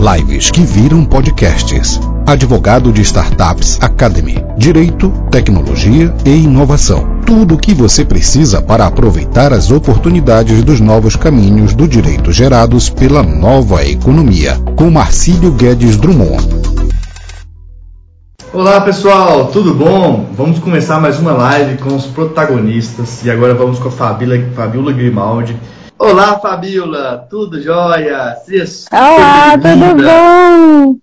Lives que viram podcasts. Advogado de Startups Academy. Direito, tecnologia e inovação. Tudo o que você precisa para aproveitar as oportunidades dos novos caminhos do direito gerados pela nova economia. Com Marcílio Guedes Drummond. Olá pessoal, tudo bom? Vamos começar mais uma live com os protagonistas e agora vamos com a Fabíola, Fabiola Grimaldi Olá, Fabiola, tudo jóia? Olá, tudo bom?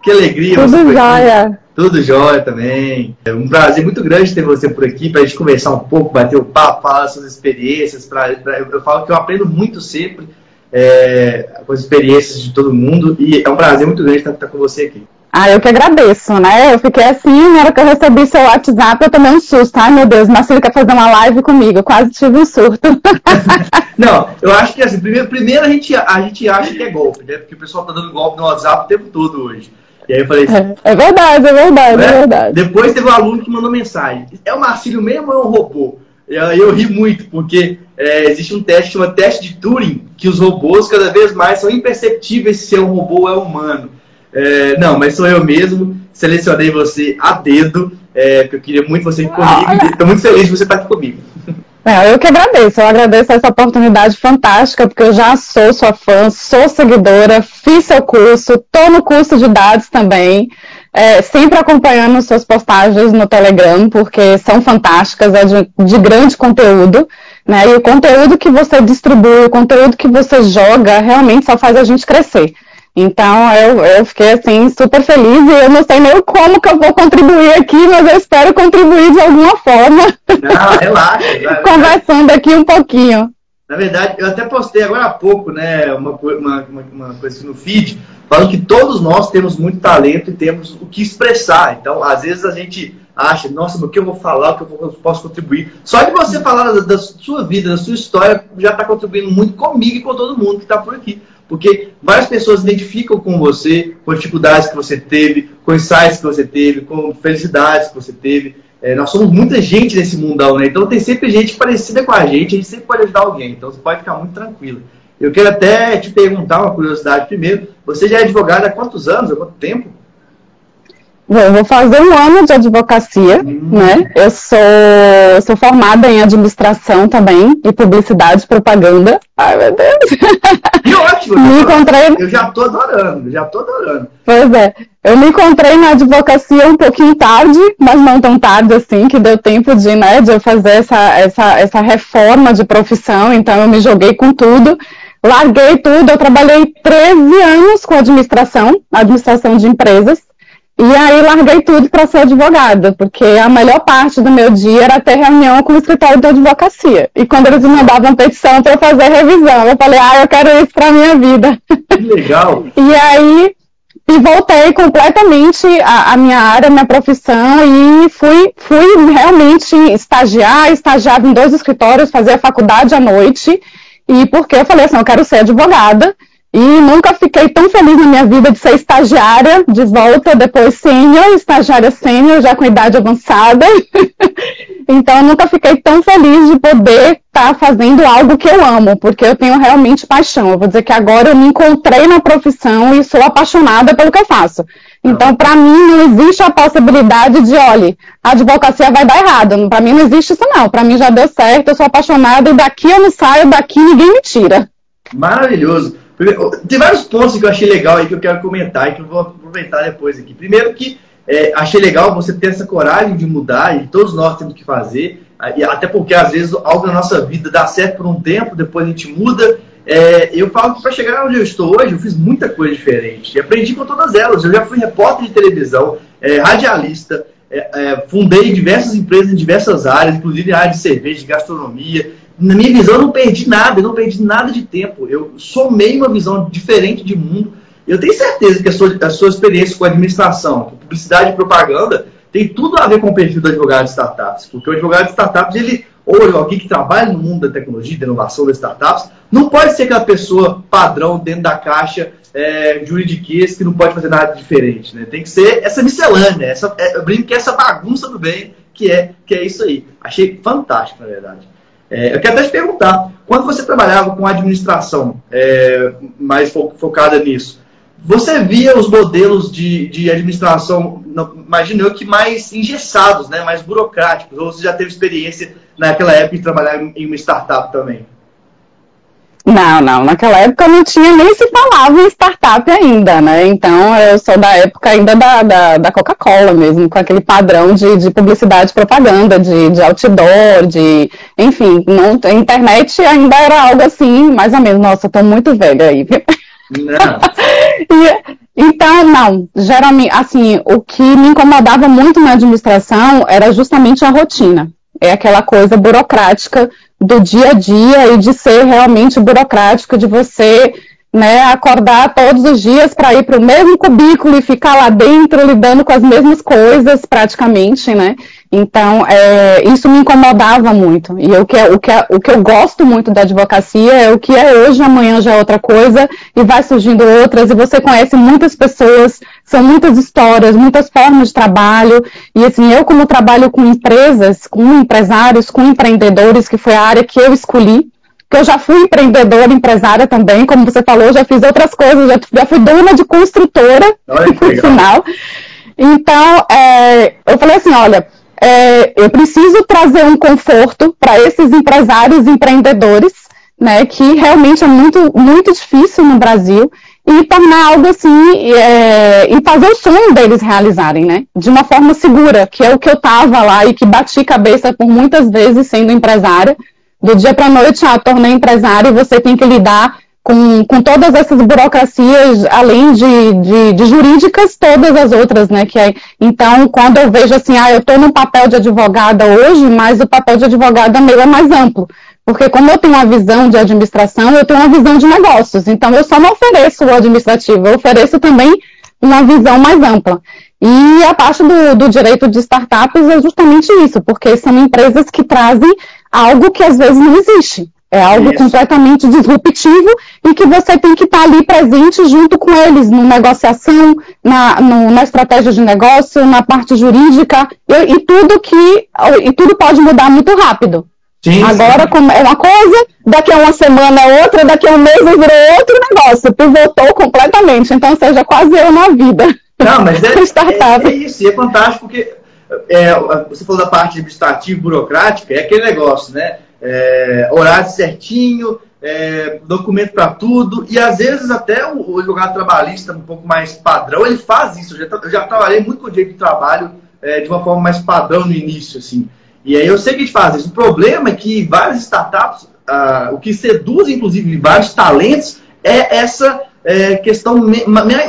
Que alegria Tudo jóia. Tudo jóia também. É um prazer muito grande ter você por aqui para a gente conversar um pouco, bater o papo, falar suas experiências. Pra, pra, eu falo que eu aprendo muito sempre é, com as experiências de todo mundo e é um prazer muito grande estar, estar com você aqui. Ah, eu que agradeço, né? Eu fiquei assim, na hora que eu recebi seu WhatsApp, eu tomei um susto. Ai, meu Deus, Marcelo quer fazer uma live comigo. Eu quase tive um surto. Não, eu acho que assim, primeiro, primeiro a, gente, a gente acha que é golpe, né? Porque o pessoal tá dando golpe no WhatsApp o tempo todo hoje. E aí eu falei assim, é, é verdade, é verdade, né? é verdade. Depois teve um aluno que mandou mensagem. É o Marcílio mesmo ou é um robô? E aí eu ri muito, porque é, existe um teste chama teste de Turing, que os robôs cada vez mais são imperceptíveis se é um robô ou é humano. É, não, mas sou eu mesmo. Selecionei você a dedo, é, porque eu queria muito você aqui comigo. Estou muito feliz de você estar aqui comigo. É, eu que agradeço, eu agradeço essa oportunidade fantástica, porque eu já sou sua fã, sou seguidora, fiz seu curso, estou no curso de dados também, é, sempre acompanhando suas postagens no Telegram, porque são fantásticas, é de, de grande conteúdo, né? E o conteúdo que você distribui, o conteúdo que você joga, realmente só faz a gente crescer. Então eu, eu fiquei assim super feliz e eu não sei nem como que eu vou contribuir aqui, mas eu espero contribuir de alguma forma. Não, relaxa. Conversando aqui um pouquinho. Na verdade, eu até postei agora há pouco, né, uma, uma, uma, coisa no feed, falando que todos nós temos muito talento e temos o que expressar. Então, às vezes a gente acha, nossa, o que eu vou falar, o que eu posso contribuir. Só de você falar da, da sua vida, da sua história, já está contribuindo muito comigo e com todo mundo que está por aqui. Porque várias pessoas identificam com você, com as dificuldades que você teve, com insights que você teve, com felicidades que você teve. É, nós somos muita gente nesse mundão, né? Então tem sempre gente parecida com a gente, a gente sempre pode ajudar alguém. Então você pode ficar muito tranquilo. Eu quero até te perguntar uma curiosidade primeiro. Você já é advogada há quantos anos, há quanto tempo? Bom, vou fazer um ano de advocacia, hum. né? Eu sou, sou formada em administração também e publicidade e propaganda. Ai, meu Deus! Que ótimo! me encontrei... Eu já tô adorando, já tô adorando. Pois é. Eu me encontrei na advocacia um pouquinho tarde, mas não tão tarde assim, que deu tempo de, né, de eu fazer essa, essa, essa reforma de profissão, então eu me joguei com tudo. Larguei tudo, eu trabalhei 13 anos com administração, administração de empresas. E aí larguei tudo para ser advogada, porque a melhor parte do meu dia era ter reunião com o escritório de advocacia. E quando eles me mandavam petição para eu fazer revisão, eu falei, ah, eu quero isso para minha vida. Que legal! e aí e voltei completamente a, a, minha área, a minha profissão e fui, fui realmente estagiar, estagiava em dois escritórios, fazia faculdade à noite. E porque eu falei assim, eu quero ser advogada. E nunca fiquei tão feliz na minha vida de ser estagiária de volta, depois sênior, estagiária sênior, já com idade avançada. então, nunca fiquei tão feliz de poder estar tá fazendo algo que eu amo, porque eu tenho realmente paixão. Eu vou dizer que agora eu me encontrei na profissão e sou apaixonada pelo que eu faço. Então, para mim, não existe a possibilidade de, olha, a advocacia vai dar errado. Para mim, não existe isso, não. Para mim, já deu certo, eu sou apaixonada e daqui eu não saio, daqui ninguém me tira. Maravilhoso. Tem vários pontos que eu achei legal aí que eu quero comentar e que eu vou aproveitar depois aqui. Primeiro que é, achei legal você ter essa coragem de mudar e todos nós temos que fazer, até porque às vezes algo na nossa vida dá certo por um tempo, depois a gente muda. É, eu falo que para chegar onde eu estou hoje, eu fiz muita coisa diferente e aprendi com todas elas. Eu já fui repórter de televisão, é, radialista, é, é, fundei diversas empresas em diversas áreas, inclusive na área de cerveja, de gastronomia na minha visão, eu não perdi nada, eu não perdi nada de tempo. Eu somei uma visão diferente de mundo. Eu tenho certeza que a sua, a sua experiência com administração, com publicidade e propaganda, tem tudo a ver com o perfil do advogado de startups. Porque o advogado de startups, ele, ou alguém que trabalha no mundo da tecnologia, da inovação das startups, não pode ser aquela pessoa padrão dentro da caixa, é, juridiquês, que não pode fazer nada diferente. Né? Tem que ser essa miscelânea, essa, é, eu brinco que é essa bagunça do bem, que é, que é isso aí. Achei fantástico, na verdade. É, eu quero até te perguntar, quando você trabalhava com administração é, mais fo focada nisso, você via os modelos de, de administração, imagino eu que mais engessados, né, mais burocráticos, ou você já teve experiência naquela época de trabalhar em uma startup também? Não, não. Naquela época não tinha nem se falava em startup ainda, né? Então eu sou da época ainda da, da, da Coca-Cola mesmo, com aquele padrão de, de publicidade propaganda, de, de outdoor, de. Enfim, não, a internet ainda era algo assim, mais ou menos. Nossa, eu tô muito velha aí. Não. e, então, não. Geralmente, assim, o que me incomodava muito na administração era justamente a rotina. É aquela coisa burocrática do dia a dia e de ser realmente burocrático, de você né, acordar todos os dias para ir para o mesmo cubículo e ficar lá dentro lidando com as mesmas coisas praticamente, né? Então, é, isso me incomodava muito. E o que, é, o, que é, o que eu gosto muito da advocacia é o que é hoje, amanhã já é outra coisa, e vai surgindo outras, e você conhece muitas pessoas, são muitas histórias, muitas formas de trabalho. E assim, eu como trabalho com empresas, com empresários, com empreendedores, que foi a área que eu escolhi, que eu já fui empreendedora, empresária também, como você falou, já fiz outras coisas, já, já fui dona de construtora, no final. Então, é, eu falei assim, olha, é, eu preciso trazer um conforto para esses empresários empreendedores, né, que realmente é muito, muito difícil no Brasil, e tornar algo assim, é, e fazer o sonho deles realizarem, né, de uma forma segura, que é o que eu estava lá e que bati cabeça por muitas vezes sendo empresária, do dia para noite, ah, tornei empresário e você tem que lidar com, com todas essas burocracias, além de, de, de, jurídicas, todas as outras, né? Que é, então, quando eu vejo assim, ah, eu estou num papel de advogada hoje, mas o papel de advogada meu é mais amplo. Porque como eu tenho uma visão de administração, eu tenho uma visão de negócios. Então, eu só não ofereço o administrativo, eu ofereço também uma visão mais ampla. E a parte do, do direito de startups é justamente isso, porque são empresas que trazem algo que às vezes não existe. É algo Isso. completamente disruptivo e que você tem que estar ali presente junto com eles, na negociação, na, no, na estratégia de negócio, na parte jurídica, e, e, tudo que. E tudo pode mudar muito rápido. Sim, Agora sim. é uma coisa, daqui a uma semana é outra, daqui a um mês virou outro negócio, pivotou completamente. Então seja quase eu na vida. Não, mas é, é, é isso, e é fantástico porque é, você falou da parte administrativa, burocrática, é aquele negócio, né? É, horário certinho, é, documento para tudo, e às vezes até o, o advogado trabalhista um pouco mais padrão, ele faz isso. Eu já, eu já trabalhei muito com o direito de trabalho é, de uma forma mais padrão no início, assim. E aí eu sei que a gente faz isso. O problema é que várias startups, ah, o que seduz, inclusive, vários talentos, é essa é, questão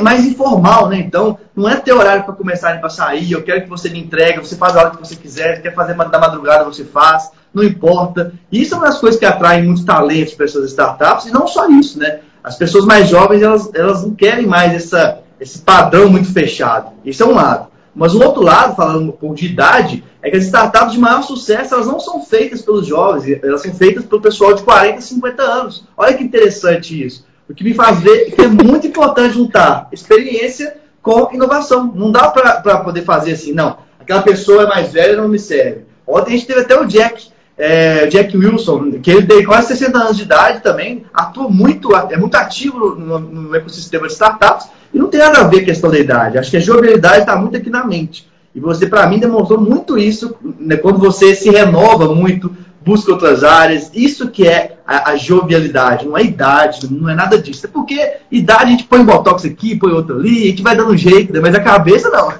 mais informal, né? Então, não é ter horário para começar para sair, eu quero que você me entregue, você faz a hora que você quiser, quer fazer da madrugada, você faz, não importa. Isso é uma das coisas que atraem muitos talentos para essas startups, e não só isso, né? As pessoas mais jovens, elas, elas não querem mais essa, esse padrão muito fechado. Isso é um lado. Mas o outro lado, falando um pouco de idade, é que as startups de maior sucesso, elas não são feitas pelos jovens, elas são feitas pelo pessoal de 40, 50 anos. Olha que interessante isso. O que me faz ver que é muito importante juntar experiência com inovação. Não dá para poder fazer assim, não. Aquela pessoa é mais velha não me serve. Ontem a gente teve até o Jack, é, Jack Wilson, que ele tem quase 60 anos de idade também, atua muito, é muito ativo no, no ecossistema de startups e não tem nada a ver com a questão da idade. Acho que a jovialidade está muito aqui na mente. E você, para mim, demonstrou muito isso né, quando você se renova muito, busca outras áreas. Isso que é a, a, jovialidade, não é idade, não é nada disso. É porque idade a gente põe botox aqui, põe outro ali, a gente vai dando um jeito, né? mas a cabeça não.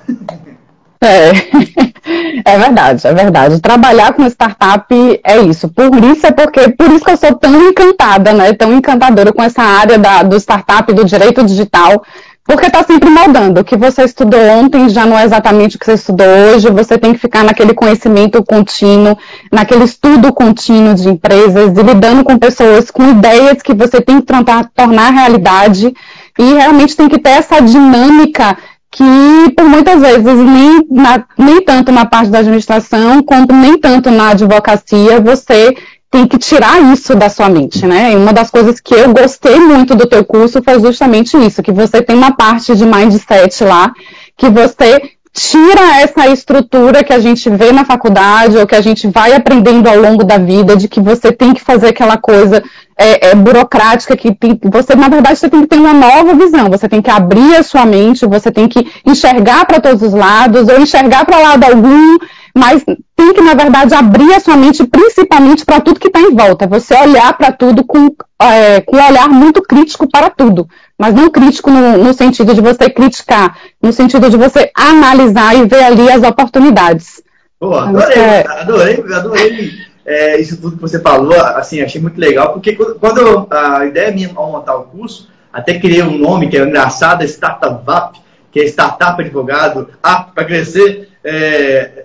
É, é verdade, é verdade. Trabalhar com startup é isso. Por isso é porque, por isso que eu sou tão encantada, né? Tão encantadora com essa área da, do startup, do direito digital, porque está sempre moldando. O que você estudou ontem já não é exatamente o que você estudou hoje. Você tem que ficar naquele conhecimento contínuo, naquele estudo contínuo de empresas e lidando com pessoas com ideias que você tem que tornar realidade. E realmente tem que ter essa dinâmica que, por muitas vezes, nem, na, nem tanto na parte da administração, quanto nem tanto na advocacia, você tem que tirar isso da sua mente, né? E uma das coisas que eu gostei muito do teu curso foi justamente isso, que você tem uma parte de mindset lá, que você tira essa estrutura que a gente vê na faculdade ou que a gente vai aprendendo ao longo da vida, de que você tem que fazer aquela coisa é, é, burocrática que tem, você, na verdade, você tem que ter uma nova visão, você tem que abrir a sua mente, você tem que enxergar para todos os lados, ou enxergar para lado algum, mas tem que, na verdade, abrir a sua mente principalmente para tudo que está em volta. Você olhar para tudo com, é, com um olhar muito crítico para tudo. Mas não crítico no, no, sentido de você criticar, no sentido de você analisar e ver ali as oportunidades. Pô, adorei, é... adorei, adorei é, isso tudo que você falou, assim, achei muito legal, porque quando eu, a ideia minha ao montar o curso, até criei um nome que é engraçado, Startup que é Startup Advogado para crescer. É,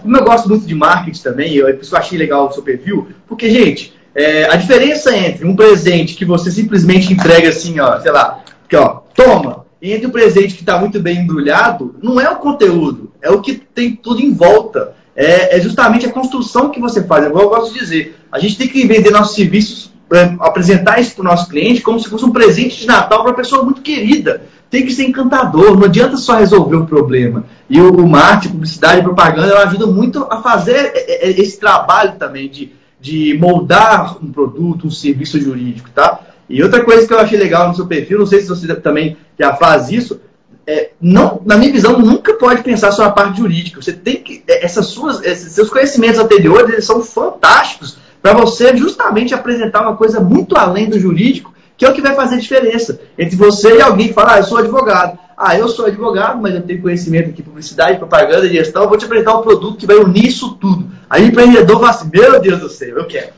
como eu gosto muito de marketing também, eu, eu achei legal o seu perfil, porque, gente, é, a diferença entre um presente que você simplesmente entrega assim, ó, sei lá, que, ó, toma, e entre o presente que está muito bem embrulhado, não é o conteúdo, é o que tem tudo em volta é, é justamente a construção que você faz. Igual eu gosto de dizer, a gente tem que vender nossos serviços, é, apresentar isso para o nosso cliente como se fosse um presente de Natal para uma pessoa muito querida. Tem que ser encantador, não adianta só resolver o problema. E o, o marketing, publicidade e propaganda, ela ajuda muito a fazer é, é, esse trabalho também de, de moldar um produto, um serviço jurídico, tá? E outra coisa que eu achei legal no seu perfil, não sei se você também já faz isso, é, não, na minha visão, nunca pode pensar só na parte jurídica. Você tem que. É, essas suas, esses seus conhecimentos anteriores eles são fantásticos para você justamente apresentar uma coisa muito além do jurídico, que é o que vai fazer diferença entre você e alguém que fala, ah, eu sou advogado. Ah, eu sou advogado, mas eu tenho conhecimento aqui, publicidade, propaganda, gestão, eu vou te apresentar um produto que vai unir isso tudo. Aí o empreendedor fala assim, meu Deus do céu, eu quero.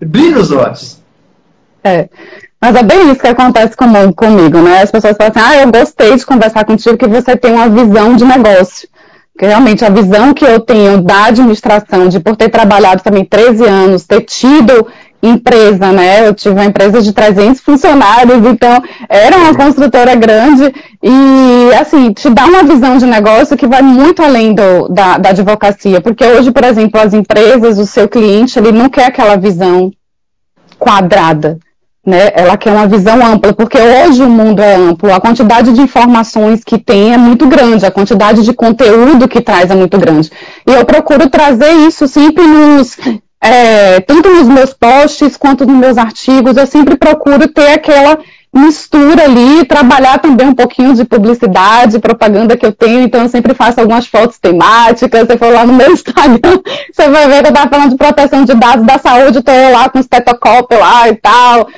Brilha os olhos. É. Mas é bem isso que acontece com, comigo, né? As pessoas falam assim, ah, eu gostei de conversar contigo que você tem uma visão de negócio. Porque realmente a visão que eu tenho da administração, de por ter trabalhado também 13 anos, ter tido empresa, né? Eu tive uma empresa de 300 funcionários, então era uma construtora grande e, assim, te dá uma visão de negócio que vai muito além do, da, da advocacia, porque hoje, por exemplo, as empresas, o seu cliente, ele não quer aquela visão quadrada né? Ela quer uma visão ampla, porque hoje o mundo é amplo, a quantidade de informações que tem é muito grande, a quantidade de conteúdo que traz é muito grande. E eu procuro trazer isso sempre nos. É, tanto nos meus posts quanto nos meus artigos, eu sempre procuro ter aquela mistura ali, trabalhar também um pouquinho de publicidade, propaganda que eu tenho, então eu sempre faço algumas fotos temáticas, você for lá no meu Instagram, você vai ver que eu estava falando de proteção de dados da saúde, estou lá com estetoscópio lá e tal,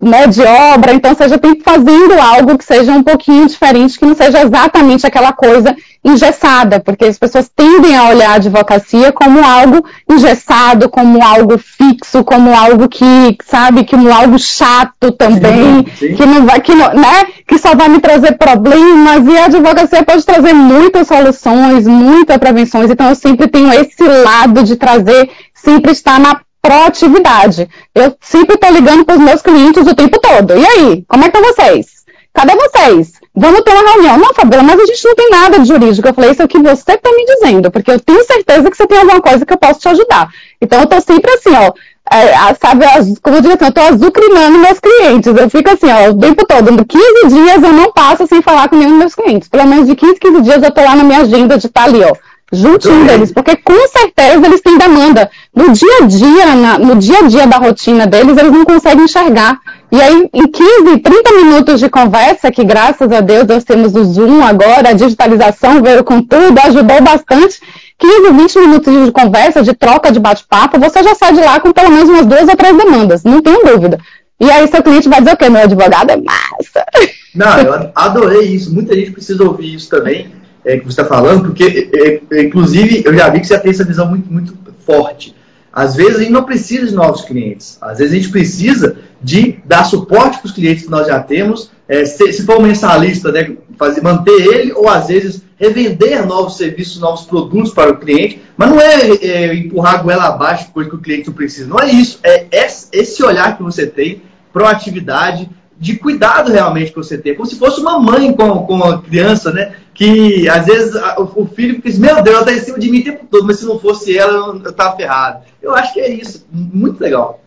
né, de obra, então você já tem que fazendo algo que seja um pouquinho diferente, que não seja exatamente aquela coisa engessada, porque as pessoas tendem a olhar a advocacia como algo engessado, como algo fixo, como algo que, sabe, como algo chato também, sim, sim. que não vai, que não, né, que só vai me trazer problemas, e a advocacia pode trazer muitas soluções, muitas prevenções, então eu sempre tenho esse lado de trazer, sempre estar na proatividade. Eu sempre estou ligando para os meus clientes o tempo todo. E aí, como é que estão vocês? Cadê vocês? Vamos ter uma reunião. Não, Fabiola, mas a gente não tem nada de jurídico. Eu falei, isso é o que você está me dizendo, porque eu tenho certeza que você tem alguma coisa que eu posso te ajudar. Então, eu estou sempre assim, ó, é, sabe, como eu digo assim, eu estou azucrinando meus clientes. Eu fico assim, ó, o tempo todo. 15 dias eu não passo sem falar com nenhum dos meus clientes. Pelo menos de 15, 15 dias eu estou lá na minha agenda de estar tá ali, ó, juntinho deles, porque com certeza eles têm demanda. No dia a dia, na, no dia a dia da rotina deles, eles não conseguem enxergar. E aí, em 15, 30 minutos de conversa, que graças a Deus nós temos o Zoom agora, a digitalização veio com tudo, ajudou bastante. 15, 20 minutos de conversa, de troca, de bate-papo, você já sai de lá com pelo menos umas duas ou três demandas, não tenho dúvida. E aí seu cliente vai dizer o quê? Meu advogado é massa. Não, eu adorei isso. Muita gente precisa ouvir isso também é, que você está falando, porque, é, é, inclusive, eu já vi que você tem essa visão muito, muito forte. Às vezes a gente não precisa de novos clientes, às vezes a gente precisa de dar suporte para os clientes que nós já temos, é, se, se, for um mensalista, né, fazer, manter ele, ou às vezes revender novos serviços, novos produtos para o cliente, mas não é, é empurrar a goela abaixo, coisa que o cliente não precisa. Não é isso, é esse olhar que você tem, proatividade, de cuidado realmente que você tem, como se fosse uma mãe com, com a criança, né? Que às vezes a, o filho assim, meu Deus, ela está em cima de mim o tempo todo, mas se não fosse ela, eu estava ferrado. Eu acho que é isso, muito legal.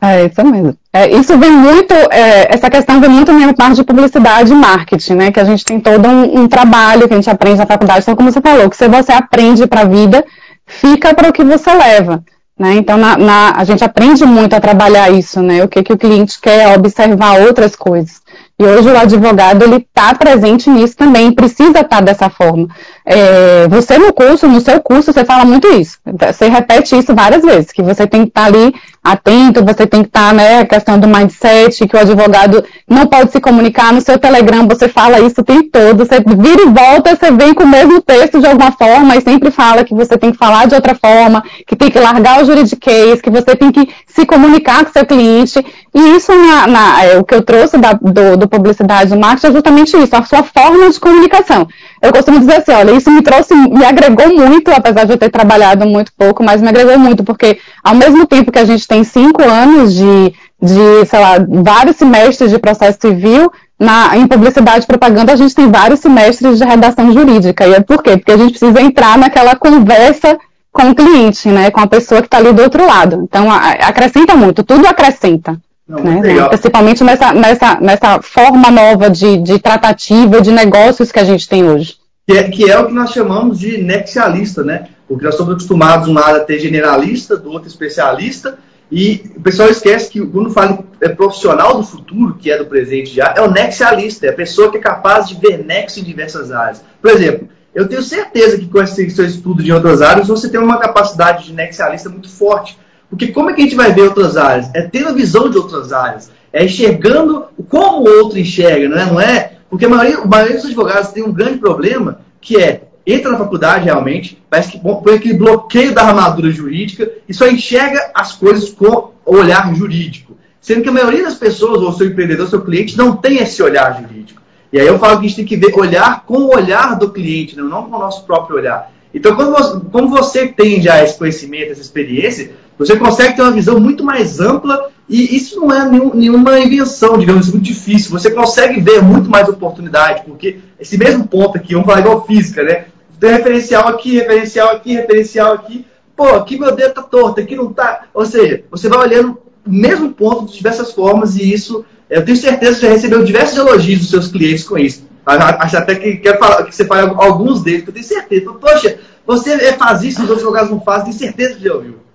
É isso mesmo. É, isso vem muito, é, essa questão vem muito minha parte de publicidade e marketing, né? Que a gente tem todo um, um, trabalho que a gente aprende na faculdade. Então, como você falou, que se você aprende para a vida, fica para o que você leva. Né? Então, na, na, a gente aprende muito a trabalhar isso, né? O que, que o cliente quer, observar outras coisas. E hoje o advogado ele está presente nisso também, precisa estar tá dessa forma. É, você no curso, no seu curso, você fala muito isso. Você repete isso várias vezes, que você tem que estar tá ali atento, você tem que estar, tá, né, a questão do mindset, que o advogado não pode se comunicar no seu Telegram, você fala isso o tempo todo, você vira e volta, você vem com o mesmo texto de alguma forma e sempre fala que você tem que falar de outra forma, que tem que largar o juridiquês, que você tem que se comunicar com seu cliente. E isso, na, na é, o que eu trouxe da, do, do publicidade do marketing é justamente isso, a sua forma de comunicação. Eu costumo dizer assim, olha, isso me trouxe, me agregou muito, apesar de eu ter trabalhado muito pouco, mas me agregou muito, porque ao mesmo tempo que a gente tem cinco anos de, de sei lá, vários semestres de processo civil, na, em publicidade e propaganda a gente tem vários semestres de redação jurídica. E é por quê? Porque a gente precisa entrar naquela conversa com o cliente, né? Com a pessoa que está ali do outro lado. Então, a, acrescenta muito, tudo acrescenta. Não, né? Principalmente nessa, nessa, nessa forma nova de, de tratativa, de negócios que a gente tem hoje. Que é, que é o que nós chamamos de nexialista, né? Porque nós estamos acostumados, um lado, a ter generalista, do outro especialista, e o pessoal esquece que quando fala é profissional do futuro, que é do presente já, é o nexialista, é a pessoa que é capaz de ver nexo em diversas áreas. Por exemplo, eu tenho certeza que com esse seu estudo de outras áreas, você tem uma capacidade de nexialista muito forte. Porque como é que a gente vai ver outras áreas? É tendo a visão de outras áreas. É enxergando como o outro enxerga, não é? Não é? Porque a maioria, a maioria dos advogados tem um grande problema, que é, entra na faculdade realmente, parece que põe aquele bloqueio da armadura jurídica e só enxerga as coisas com o olhar jurídico. Sendo que a maioria das pessoas, ou seu empreendedor, seu cliente, não tem esse olhar jurídico. E aí eu falo que a gente tem que ver, olhar com o olhar do cliente, não com o nosso próprio olhar. Então, quando você, como você tem já esse conhecimento, essa experiência, você consegue ter uma visão muito mais ampla e isso não é nenhum, nenhuma invenção, digamos, muito difícil. Você consegue ver muito mais oportunidade, porque esse mesmo ponto aqui, vamos falar igual física, né? Tem referencial aqui, referencial aqui, referencial aqui. Pô, aqui meu dedo tá torto, aqui não tá. Ou seja, você vai olhando o mesmo ponto de diversas formas e isso, eu tenho certeza que já recebeu diversos elogios dos seus clientes com isso. Acho até que quero falar, que você fale alguns deles, que eu tenho certeza. Poxa, você faz isso, os outros jogadores não fazem, tenho certeza que já ouviu.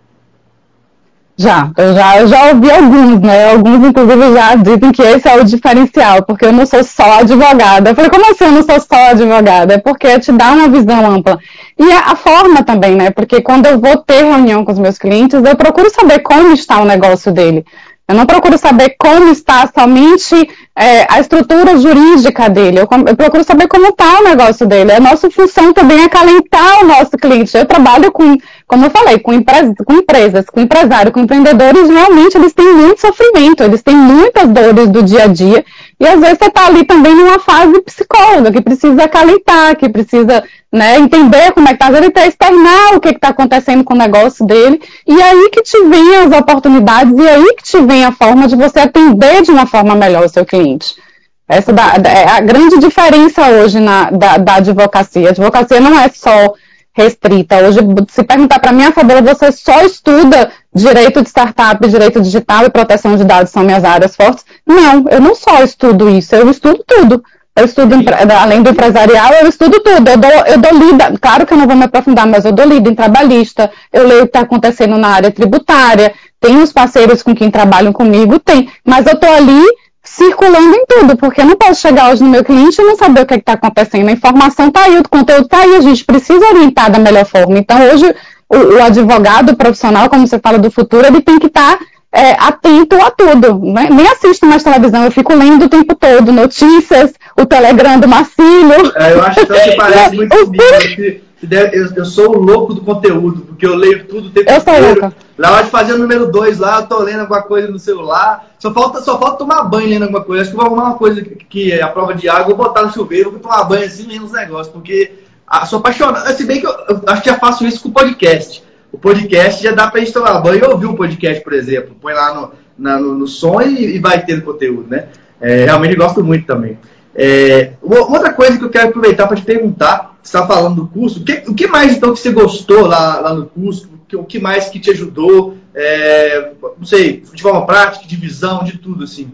Já, eu já, eu já ouvi alguns, né? Alguns, inclusive, já dizem que esse é o diferencial, porque eu não sou só advogada. Eu falei, como assim eu não sou só advogada? É porque te dá uma visão ampla. E a, a, forma também, né? Porque quando eu vou ter reunião com os meus clientes, eu procuro saber como está o negócio dele. Eu não procuro saber como está somente é, a estrutura jurídica dele. Eu, eu procuro saber como está o negócio dele. A nossa função também é acalentar o nosso cliente. Eu trabalho com, como eu falei, com, com empresas, com empresários, com empreendedores. Realmente, eles têm muito sofrimento, eles têm muitas dores do dia a dia. E às vezes você está ali também numa fase psicóloga, que precisa acalentar, que precisa né, entender como é que está, ele está externar o que está acontecendo com o negócio dele, e aí que te vem as oportunidades, e aí que te vem a forma de você atender de uma forma melhor o seu cliente. Essa é a grande diferença hoje na, da, da advocacia. A advocacia não é só restrita. Hoje, se perguntar para mim, Fabiola, você só estuda direito de startup, direito digital e proteção de dados são minhas áreas fortes? Não, eu não só estudo isso, eu estudo tudo. Eu estudo, além do empresarial, eu estudo tudo. Eu dou, eu dou lida, claro que eu não vou me aprofundar, mas eu dou lida em trabalhista, eu leio o que está acontecendo na área tributária, tem os parceiros com quem trabalham comigo, tem. Mas eu estou ali circulando em tudo, porque eu não posso chegar hoje no meu cliente e não saber o que é está acontecendo. A informação está aí, o conteúdo está aí, a gente precisa orientar da melhor forma. Então, hoje, o, o advogado o profissional, como você fala do futuro, ele tem que estar tá é, atento a tudo. Né? Nem assisto mais televisão, eu fico lendo o tempo todo notícias, o Telegram do Marcílio. É, eu acho que você parece muito comigo. Eu, eu, sou o louco do conteúdo, porque eu leio tudo o tempo eu inteiro. Na hora de fazer o número 2 lá, eu tô lendo alguma coisa no celular. Só falta, só falta tomar banho lendo alguma coisa. Acho que vou arrumar uma coisa que, que é a prova de água, vou botar no chuveiro, vou tomar banho assim lendo os negócios, porque ah, sou apaixonado. Se bem que eu, eu, acho que já faço isso com o podcast o podcast já dá para a gente tomar banho e ouvir um podcast, por exemplo. Põe lá no, na, no, no, som e, e, vai ter conteúdo, né? É, realmente gosto muito também. É, outra coisa que eu quero aproveitar para te perguntar, está falando do curso, o que, o que, mais então que você gostou lá, lá no curso? O que, o que mais que te ajudou? É, não sei, de forma prática, de visão, de tudo assim.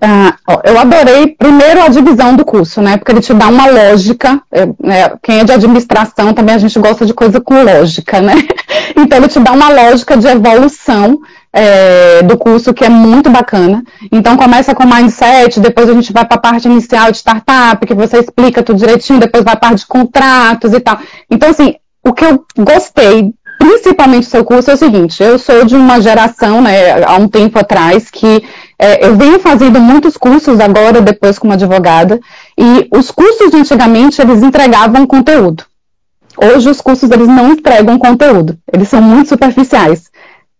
Ah, eu adorei, primeiro, a divisão do curso, né? Porque ele te dá uma lógica. né, quem é de administração também a gente gosta de coisa com lógica, né? Então, ele te dá uma lógica de evolução é, do curso que é muito bacana. Então, começa com mindset, depois a gente vai para a parte inicial de startup, que você explica tudo direitinho, depois vai para a parte de contratos e tal. Então, assim, o que eu gostei principalmente do seu curso é o seguinte, eu sou de uma geração, né, há um tempo atrás, que é, eu venho fazendo muitos cursos agora, depois como advogada, e os cursos de antigamente, eles entregavam conteúdo. Hoje os cursos, eles não entregam conteúdo, eles são muito superficiais.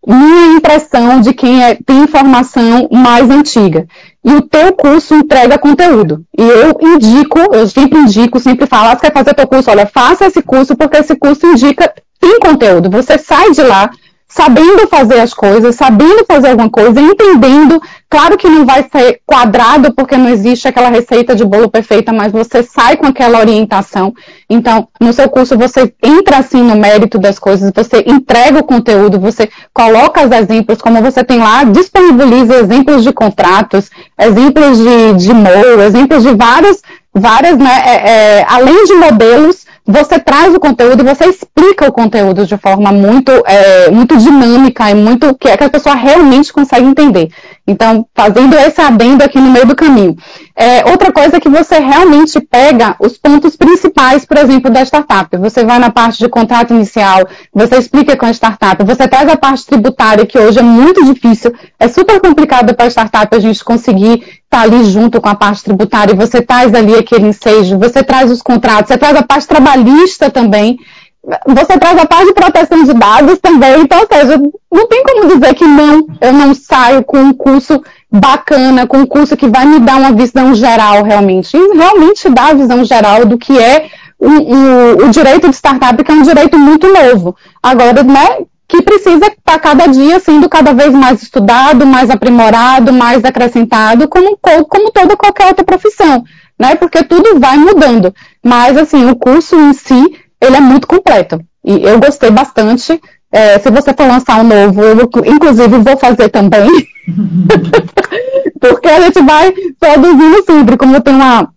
Minha impressão de quem é, tem informação mais antiga. E o teu curso entrega conteúdo. E eu indico, eu sempre indico, sempre falo, ah, você quer fazer teu curso? Olha, faça esse curso, porque esse curso indica, tem conteúdo. Você sai de lá sabendo fazer as coisas, sabendo fazer alguma coisa, entendendo. Claro que não vai ser quadrado, porque não existe aquela receita de bolo perfeita, mas você sai com aquela orientação. Então, no seu curso, você entra assim no mérito das coisas, você entrega o conteúdo, você coloca os exemplos, como você tem lá, disponibiliza exemplos de contratos, exemplos de, de MOU, exemplos de várias, várias, né, é, é, além de modelos você traz o conteúdo e você explica o conteúdo de forma muito, é, muito dinâmica e muito que, é a pessoa realmente consegue entender. Então, fazendo esse adendo aqui no meio do caminho. É, outra coisa é que você realmente pega os pontos principais, por exemplo, da startup. Você vai na parte de contrato inicial, você explica com a startup, você traz a parte tributária, que hoje é muito difícil, é super complicado para a startup a gente conseguir estar tá ali junto com a parte tributária, você traz ali aquele ensejo, você traz os contratos, você traz a parte trabalhista também você traz a parte de proteção de dados também, então, ou seja, não tem como dizer que não, eu não saio com um curso bacana, com um curso que vai me dar uma visão geral realmente. E realmente dá a visão geral do que é o, o, o direito de startup, que é um direito muito novo. Agora, né, que precisa estar cada dia sendo cada vez mais estudado, mais aprimorado, mais acrescentado, como, como toda qualquer outra profissão, né? Porque tudo vai mudando. Mas, assim, o curso em si, ele é muito completo. E eu gostei bastante. É, se você for lançar um novo, eu inclusive vou fazer também. Porque a gente vai produzindo sempre, como tem uma,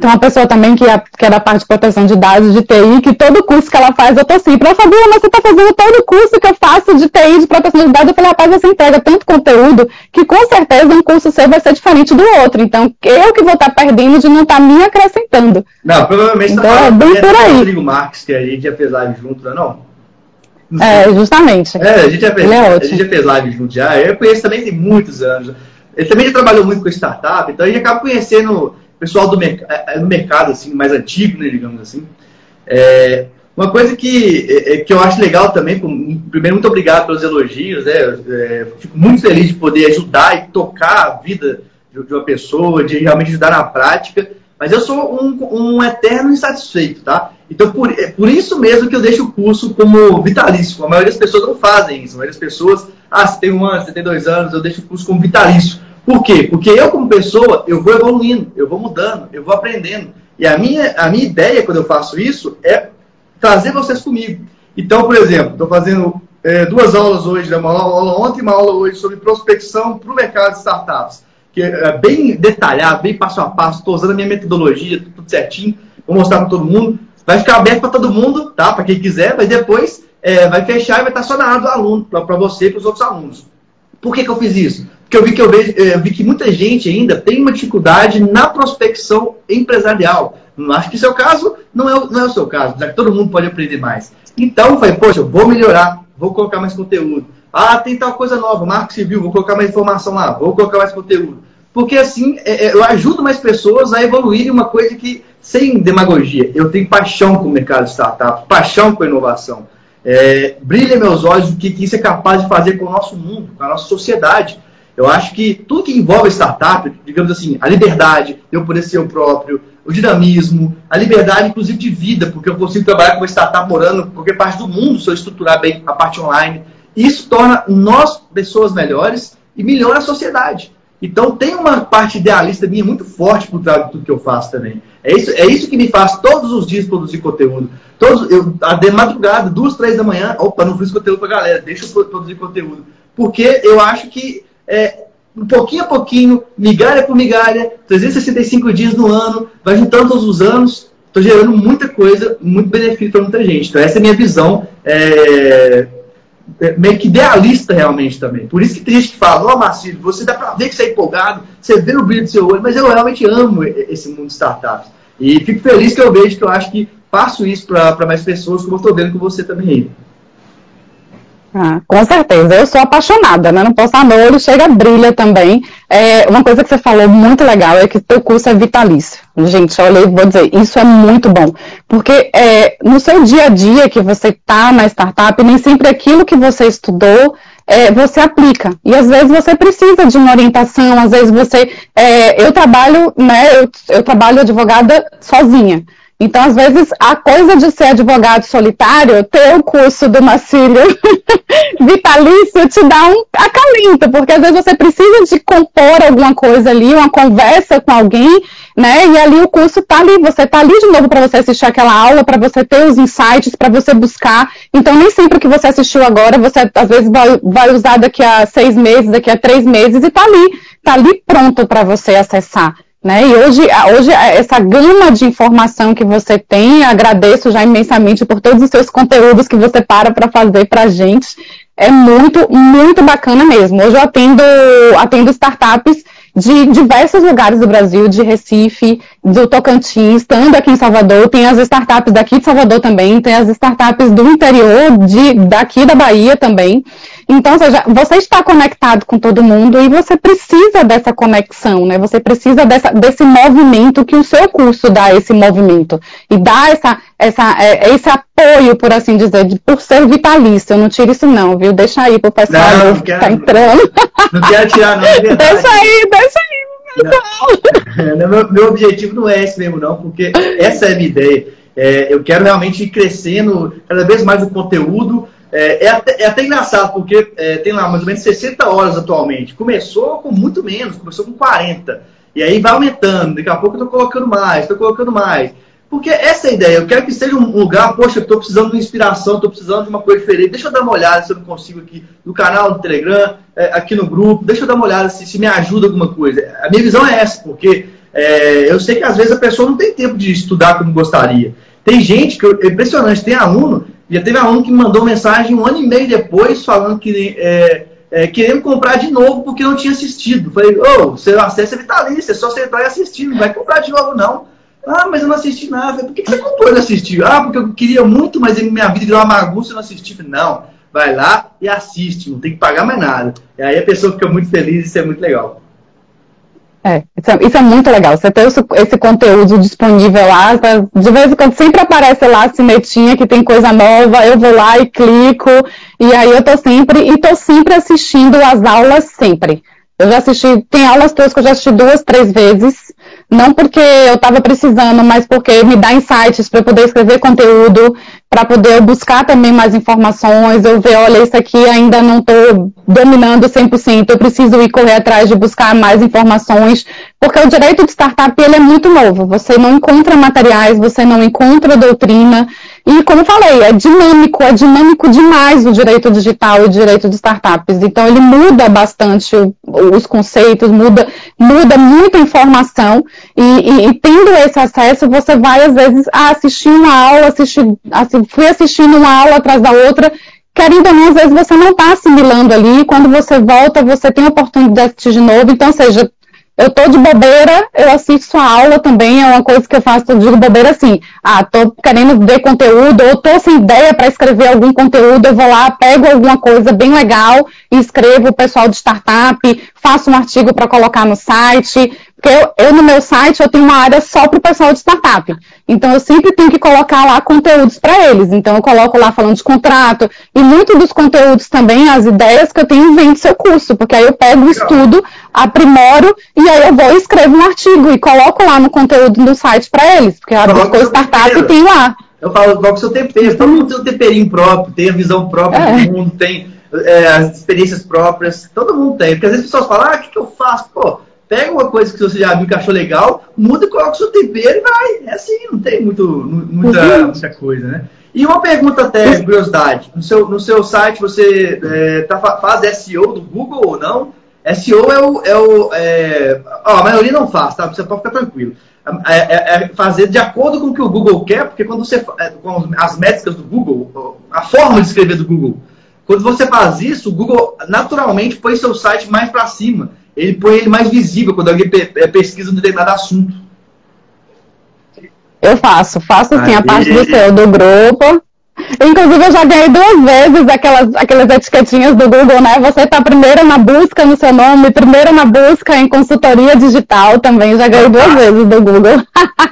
tem uma pessoa também que é, que é da parte de proteção de dados de TI, que todo curso que ela faz, eu tô assim, pra Fabiola, mas você tá fazendo todo curso que eu faço de TI, de proteção de dados, eu falei, rapaz, você entrega tanto conteúdo que com certeza um curso seu vai ser diferente do outro. Então, eu que vou estar tá perdendo de não estar tá me acrescentando. Não, provavelmente então, tá é bem por aí. Rodrigo Marques, que a gente já fez live junto, não é não? é, justamente. É, a gente já fez, é a gente já fez live junto já. Eu conheço também tem muitos anos. Ele também já trabalhou muito com startup, então a gente acaba conhecendo pessoal do, merc é, é, do mercado assim, mais antigo, né, digamos assim. É, uma coisa que, é, que eu acho legal também, primeiro, muito obrigado pelos elogios, né? É, fico muito feliz de poder ajudar e tocar a vida de, de uma pessoa, de realmente ajudar na prática. Mas eu sou um, um eterno insatisfeito, tá? Então, por, é por isso mesmo que eu deixo o curso como vitalício. A maioria das pessoas não fazem isso. A maioria das pessoas, ah, você tem um ano, você tem dois anos, eu deixo o curso como vitalício. Por quê? Porque eu, como pessoa, eu vou evoluindo, eu vou mudando, eu vou aprendendo. E a minha, a minha ideia, quando eu faço isso, é trazer vocês comigo. Então, por exemplo, estou fazendo é, duas aulas hoje, né? uma aula ontem e uma aula hoje sobre prospecção para o mercado de startups, que é bem detalhado, bem passo a passo, estou usando a minha metodologia, tudo certinho, vou mostrar para todo mundo. Vai ficar aberto para todo mundo, tá? Para quem quiser, mas depois é, vai fechar e vai estar só na área do aluno, para você e para os outros alunos. Por que, que eu fiz isso? Porque eu vi que eu, vejo, vi que muita gente ainda tem uma dificuldade na prospecção empresarial. Acho que seu caso não é, não é o seu caso, já que todo mundo pode aprender mais. Então, eu falei, poxa, eu vou melhorar, vou colocar mais conteúdo. Ah, tem tal coisa nova, marco civil, vou colocar mais informação lá, vou colocar mais conteúdo. Porque assim, é, é, eu ajudo mais pessoas a evoluírem uma coisa que, sem demagogia, eu tenho paixão com o mercado de startups, paixão com a inovação. É, brilha meus olhos o que, que isso é capaz de fazer com o nosso mundo, com a nossa sociedade. Eu acho que tudo que envolve startup, digamos assim, a liberdade, eu poder ser o próprio, o dinamismo, a liberdade, inclusive, de vida, porque eu consigo trabalhar com uma startup morando em qualquer parte do mundo se eu estruturar bem a parte online. Isso torna nós pessoas melhores e melhora a sociedade. Então tem uma parte idealista minha muito forte por trás de tudo que eu faço também. É isso, é isso que me faz todos os dias produzir conteúdo. Todos, eu, de madrugada, duas, três da manhã, opa, não fiz conteúdo pra galera, deixa eu produzir conteúdo. Porque eu acho que é, um pouquinho a pouquinho, migalha por migalha, 365 dias no ano, vai juntando todos os anos, estou gerando muita coisa, muito benefício para muita gente. Então, essa é a minha visão é, meio que idealista realmente também. Por isso que tem gente que fala, ó, oh, Marcílio, você dá para ver que você é empolgado, você vê o brilho do seu olho, mas eu realmente amo esse mundo de startups. E fico feliz que eu vejo que eu acho que passo isso para mais pessoas, como eu estou vendo com você também. Ah, com certeza, eu sou apaixonada, né? Não posso dar olho, chega, brilha também. É, uma coisa que você falou muito legal é que teu curso é vitalício. Gente, olha, eu vou dizer, isso é muito bom. Porque é, no seu dia a dia que você está na startup, nem sempre aquilo que você estudou é, você aplica. E às vezes você precisa de uma orientação, às vezes você. É, eu trabalho, né? Eu, eu trabalho advogada sozinha. Então, às vezes, a coisa de ser advogado solitário, ter o curso do Macílio vitalício te dá um acalento, porque às vezes você precisa de compor alguma coisa ali, uma conversa com alguém, né? E ali o curso tá ali, você tá ali de novo para você assistir aquela aula, para você ter os insights, para você buscar. Então, nem sempre o que você assistiu agora, você às vezes vai, vai usar daqui a seis meses, daqui a três meses, e tá ali, tá ali pronto para você acessar. Né? E hoje, hoje, essa gama de informação que você tem, agradeço já imensamente por todos os seus conteúdos que você para para fazer para a gente. É muito, muito bacana mesmo. Hoje eu atendo, atendo startups de diversos lugares do Brasil, de Recife, do Tocantins, estando aqui em Salvador, tem as startups daqui de Salvador também, tem as startups do interior, de, daqui da Bahia também. Então, ou seja, você está conectado com todo mundo e você precisa dessa conexão, né? Você precisa dessa, desse movimento que o seu curso dá esse movimento e dá essa, essa, é, esse apoio, por assim dizer, de, por ser vitalício. Eu não tiro isso não, viu? Deixa aí pro pessoal não, não quero, tá entrando. Não quero tirar não, é Deixa aí, deixa aí. Não. Meu, meu objetivo não é esse mesmo, não, porque essa é a minha ideia. É, eu quero realmente ir crescendo cada vez mais o conteúdo, é, é, até, é, até, engraçado, porque é, tem lá mais ou menos 60 horas atualmente. Começou com muito menos, começou com 40. E aí vai aumentando. Daqui a pouco eu estou colocando mais, estou colocando mais. Porque essa é a ideia. Eu quero que seja um lugar, poxa, estou precisando de inspiração, estou precisando de uma coisa diferente. Deixa eu dar uma olhada se eu não consigo aqui no canal do Telegram, é, aqui no grupo. Deixa eu dar uma olhada se, se me ajuda alguma coisa. A minha visão é essa, porque é, eu sei que às vezes a pessoa não tem tempo de estudar como gostaria. Tem gente que é impressionante, tem aluno já teve aluno que mandou mensagem um ano e meio depois falando que é, é, querendo comprar de novo porque não tinha assistido. Falei, ô, oh, seu acesso é vitalício, é só entrar e assistir, não vai comprar de novo não. Ah, mas eu não assisti nada. Falei, Por que você comprou e não assistiu? Ah, porque eu queria muito, mas minha vida virou uma bagunça e não assisti. Falei, não, vai lá e assiste, não tem que pagar mais nada. E aí a pessoa fica muito feliz e isso é muito legal. É, isso é, isso é, muito legal. Você ter esse, esse, conteúdo disponível lá, tá, de vez em quando sempre aparece lá a sinetinha que tem coisa nova, eu vou lá e clico, e aí eu tô sempre, e tô sempre assistindo as aulas sempre. Eu já assisti, tem aulas todas que eu já assisti duas, três vezes, não porque eu estava precisando, mas porque me dá insights para poder escrever conteúdo, para poder buscar também mais informações, eu ver, olha, isso aqui ainda não estou dominando 100%, eu preciso ir correr atrás de buscar mais informações, porque o direito de startup ele é muito novo, você não encontra materiais, você não encontra doutrina, e como falei, é dinâmico, é dinâmico demais o direito digital e o direito de startups. Então ele muda bastante os conceitos, muda, muda muita informação. E, e, e, tendo esse acesso, você vai às vezes assistir uma aula, assistir, assim, fui assistindo uma aula atrás da outra, querendo ou não, às vezes você não está assimilando ali, quando você volta, você tem a oportunidade de assistir de novo, então, seja, eu tô de bobeira, eu assisto a aula também, é uma coisa que eu faço, digo bobeira assim, ah, tô querendo ver conteúdo, ou tô sem ideia para escrever algum conteúdo, eu vou lá, pego alguma coisa bem legal e escrevo o pessoal de startup, faço um artigo para colocar no site, eu, eu, no meu site, eu tenho uma área só para o pessoal de startup. Então, eu sempre tenho que colocar lá conteúdos para eles. Então, eu coloco lá falando de contrato. E muito dos conteúdos também, as ideias que eu tenho, vem do seu curso. Porque aí eu pego o estudo, aprimoro, e aí eu vou e escrevo um artigo e coloco lá no conteúdo do site para eles. Porque a Biscoito Startup tem lá. Eu falo, coloca o seu tempero. Todo mundo tem um temperinho próprio, tem a visão própria é. do mundo, tem é, as experiências próprias. Todo mundo tem. Porque às vezes as pessoas falam, ah, o que, que eu faço? Pô, pega uma coisa que você já viu que achou legal, muda e coloca o seu tempero e vai. É assim, não tem muito, muita, uhum. muita coisa, né? E uma pergunta até, curiosidade. No seu, no seu site você é, tá, faz SEO do Google ou não? SEO é o. É o é... Ó, a maioria não faz, tá? Você pode ficar tranquilo. É, é, é, fazer de acordo com o que o Google quer, porque quando você. É, com as métricas do Google, a forma de escrever do Google. Quando você faz isso, o Google naturalmente põe seu site mais para cima. Ele põe ele mais visível quando alguém é, pesquisa um determinado assunto. Eu faço, faço sim a parte do seu do grupo. Inclusive, eu já ganhei duas vezes aquelas, aquelas etiquetinhas do Google, né? Você está primeiro na busca no seu nome, primeiro na busca em consultoria digital também. Já ganhei duas vezes do Google.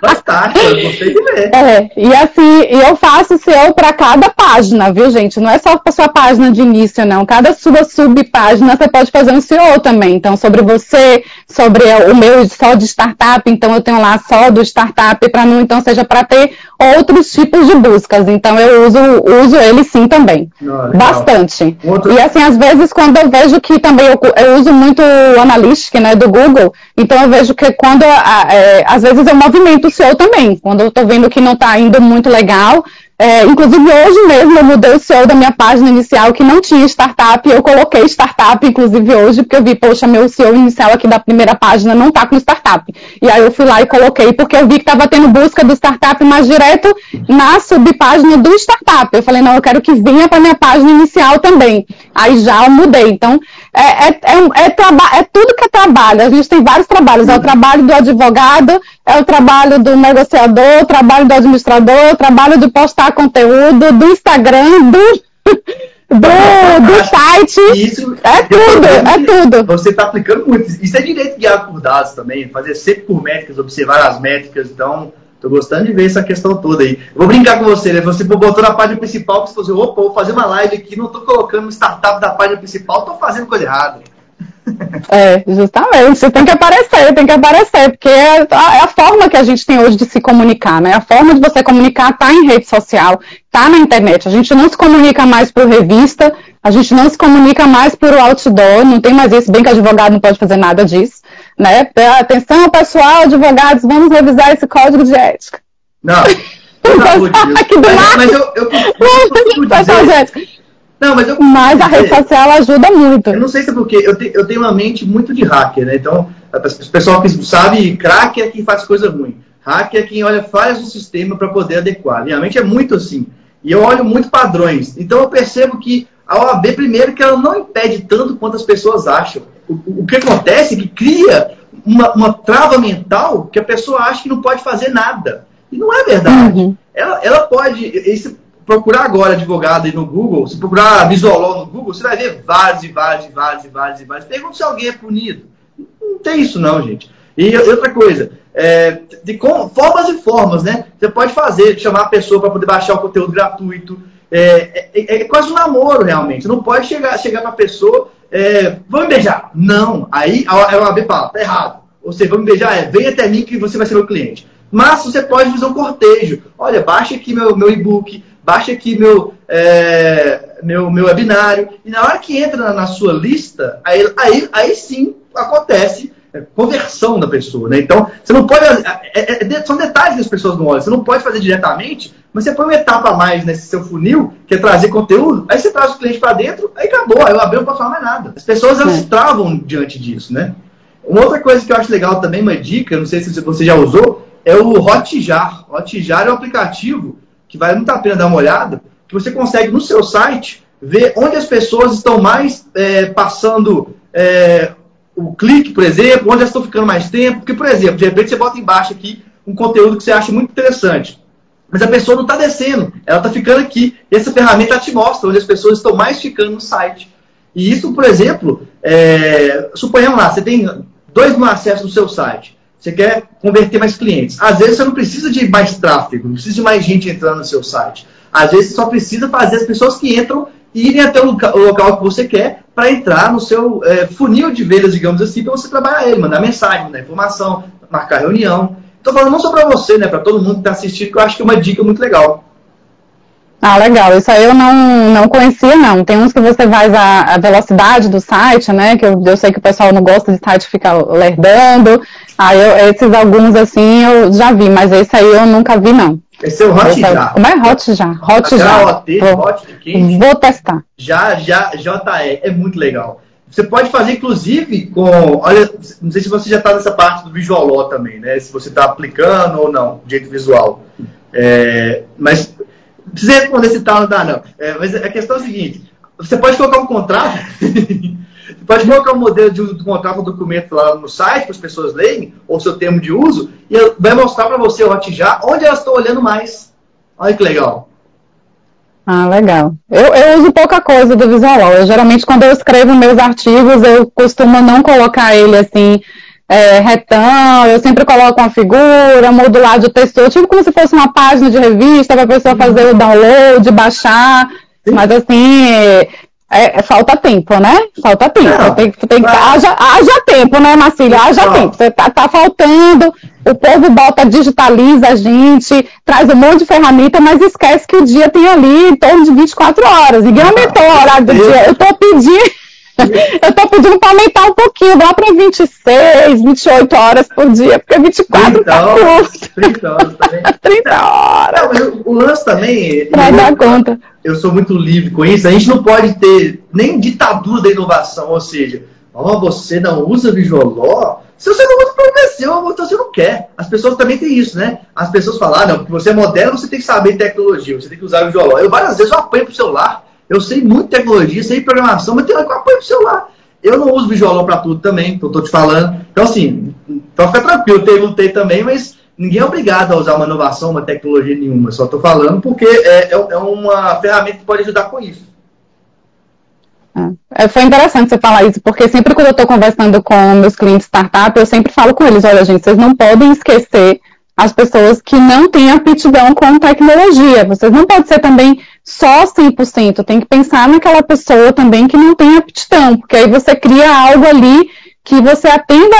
Fantástico, eu gostei de ver. É, e assim, eu faço SEO para cada página, viu, gente? Não é só para sua página de início, não. Cada sua subpágina você pode fazer um SEO também. Então, sobre você, sobre o meu só de startup, então eu tenho lá só do startup, para não, então, seja para ter outros tipos de buscas. Então, eu uso, uso ele sim também. Oh, Bastante. Outro... E assim, às vezes, quando eu vejo que também eu, eu uso muito o Analytics, né, do Google, então eu vejo que quando, é, às vezes eu movimento o SEO também. Quando eu estou vendo que não está indo muito legal, é, inclusive, hoje mesmo eu mudei o CEO da minha página inicial, que não tinha startup, eu coloquei startup, inclusive hoje, porque eu vi, poxa, meu CEO inicial aqui da primeira página não está com startup. E aí eu fui lá e coloquei, porque eu vi que estava tendo busca do startup mais direto na subpágina do startup. Eu falei, não, eu quero que venha para minha página inicial também. Aí já eu mudei. Então, é, é, é, é, é tudo que é trabalho. A gente tem vários trabalhos. É o trabalho do advogado, é o trabalho do negociador, o trabalho do administrador, o trabalho de postar conteúdo, do Instagram, do, do, do site. Isso, é tudo, é tudo. Você está aplicando muito. Isso é direito guiado por dados também, fazer sempre por métricas, observar as métricas. Então, Tô gostando de ver essa questão toda aí. Vou brincar com você, né? Você botou na página principal, você falou assim, opa, vou fazer uma live aqui, não tô colocando startup da página principal, tô fazendo coisa errada. É, justamente. Você tem que aparecer, tem que aparecer, porque é a, é a, forma que a gente tem hoje de se comunicar, né? A forma de você comunicar tá em rede social, tá na internet. A gente não se comunica mais por revista, a gente não se comunica mais por outdoor, não tem mais isso, bem que advogado não pode fazer nada disso, né? Atenção, pessoal, advogados, vamos revisar esse código de ética. Não. Não, Aqui do mas, mas eu, eu, eu, eu, não, mas. Mas a rede social ajuda muito. Eu não sei se é porque eu, te, eu tenho uma mente muito de hacker, né? Então, o pessoal que sabe, cracker é quem faz coisa ruim. Hacker é quem olha falhas do sistema para poder adequar. Minha mente é muito assim. E eu olho muito padrões. Então eu percebo que a OAB, primeiro, que ela não impede tanto quanto as pessoas acham. O, o que acontece é que cria uma, uma, trava mental que a pessoa acha que não pode fazer nada. E não é verdade. Uhum. Ela, ela pode. Esse, procurar agora advogado aí no Google, se procurar Visualol no Google, você vai ver vários e vários e vários e vários e vários. Pergunta se alguém é punido. Não tem isso não, gente. E outra coisa, é, de com, formas e formas, né? Você pode fazer, chamar a pessoa para poder baixar o conteúdo gratuito. É, é, é, quase um namoro, realmente. Não pode chegar, chegar para a pessoa, é, vamos beijar. Não. Aí a OAB fala, tá errado. Ou seja, vamos beijar, é, vem até mim que você vai ser meu cliente. Mas você pode fazer um cortejo. Olha, baixa aqui meu, meu e-book, baixa aqui meu, é, meu, meu webinário, e na hora que entra na, na sua lista, aí, aí, aí sim acontece conversão da pessoa, né? Então, você não pode. É, é, é, são detalhes que as pessoas não olham. Você não pode fazer diretamente, mas você põe uma etapa a mais nesse seu funil, que é trazer conteúdo, aí você traz o cliente para dentro, aí acabou, aí eu abri não posso falar mais nada. As pessoas elas é. travam diante disso, né? Uma outra coisa que eu acho legal também, uma dica, não sei se você já usou, é o Hotjar. Hotjar é um aplicativo que vale muito a pena dar uma olhada, que você consegue no seu site ver onde as pessoas estão mais é, passando é, o clique, por exemplo, onde elas estão ficando mais tempo. Porque, por exemplo, de repente você bota embaixo aqui um conteúdo que você acha muito interessante. Mas a pessoa não está descendo, ela está ficando aqui. E essa ferramenta te mostra onde as pessoas estão mais ficando no site. E isso, por exemplo, é, suponhamos lá, você tem dois mil acessos no seu site você quer converter mais clientes. Às vezes você não precisa de mais tráfego, não precisa de mais gente entrando no seu site. Às vezes você só precisa fazer as pessoas que entram irem até o local que você quer para entrar no seu é, funil de vendas, digamos assim, para você trabalhar ele, mandar mensagem, mandar informação, marcar reunião. Estou falando não só para você, né, para todo mundo que está assistindo, que eu acho que é uma dica muito legal. Ah, legal. Isso aí eu não, não conhecia, não. Tem uns que você faz a, a velocidade do site, né? Que eu, eu sei que o pessoal não gosta de site ficar lerdando. Aí eu, esses alguns, assim, eu já vi, mas esse aí eu nunca vi, não. Esse é o Hot Já. Como é Hot Já? Hot Já. Hot, Hot Vou testar. Já, já, JE. É muito legal. Você pode fazer, inclusive, com. Olha, não sei se você já está nessa parte do Visual Law também, né? Se você está aplicando ou não, jeito visual. É, mas precisa responder se está ou não está, não. É, mas a questão é a seguinte: você pode colocar um contrato, você pode colocar um modelo de um contrato, um documento lá no site para as pessoas lerem, ou seu termo de uso, e vai mostrar para você, o Hotjar, onde elas estão olhando mais. Olha que legal. Ah, legal. Eu, eu uso pouca coisa do Visual Eu, geralmente, quando eu escrevo meus artigos, eu costumo não colocar ele assim, é, retão, eu sempre coloco uma figura, modular de texto, tipo como se fosse uma página de revista para a pessoa fazer o download, baixar. Sim. Mas assim, é, é, falta tempo, né? Falta tempo. Não, tem, tem, haja, haja tempo, né, Marcílio? Haja não. tempo. Você tá, tá faltando. O povo bota, digitaliza a gente, traz um monte de ferramenta, mas esquece que o dia tem ali em torno de 24 horas. Ninguém aumentou o horário do dia. Eu tô pedindo. Eu tô pedindo para aumentar um pouquinho, lá para 26, 28 horas por dia, porque 24 30 tá horas, curto. 30 horas também. 30 horas. Não, o lance também. Pra eu, dar conta. Eu sou muito livre com isso. A gente não pode ter nem ditadura da inovação, ou seja, oh, você não usa Visual se você não usa, problema é seu, então você não quer. As pessoas também têm isso, né? As pessoas falam, ah, não, porque você é moderno, você tem que saber tecnologia, você tem que usar o Visual Eu várias vezes eu apanho pro celular. Eu sei muito tecnologia, sei programação, mas tem hora que eu apoio pro celular. Eu não uso Visual para tudo também, que eu tô te falando. Então, assim, então fica tranquilo, eu lutei também, mas ninguém é obrigado a usar uma inovação, uma tecnologia nenhuma. Só estou falando porque é, é, é, uma ferramenta que pode ajudar com isso. É, foi interessante você falar isso, porque sempre quando eu estou conversando com meus clientes startup, eu sempre falo com eles, olha gente, vocês não podem esquecer as pessoas que não têm aptidão com tecnologia. Vocês não podem ser também só 100%. Tem que pensar naquela pessoa também que não tem aptidão, porque aí você cria algo ali que você atenda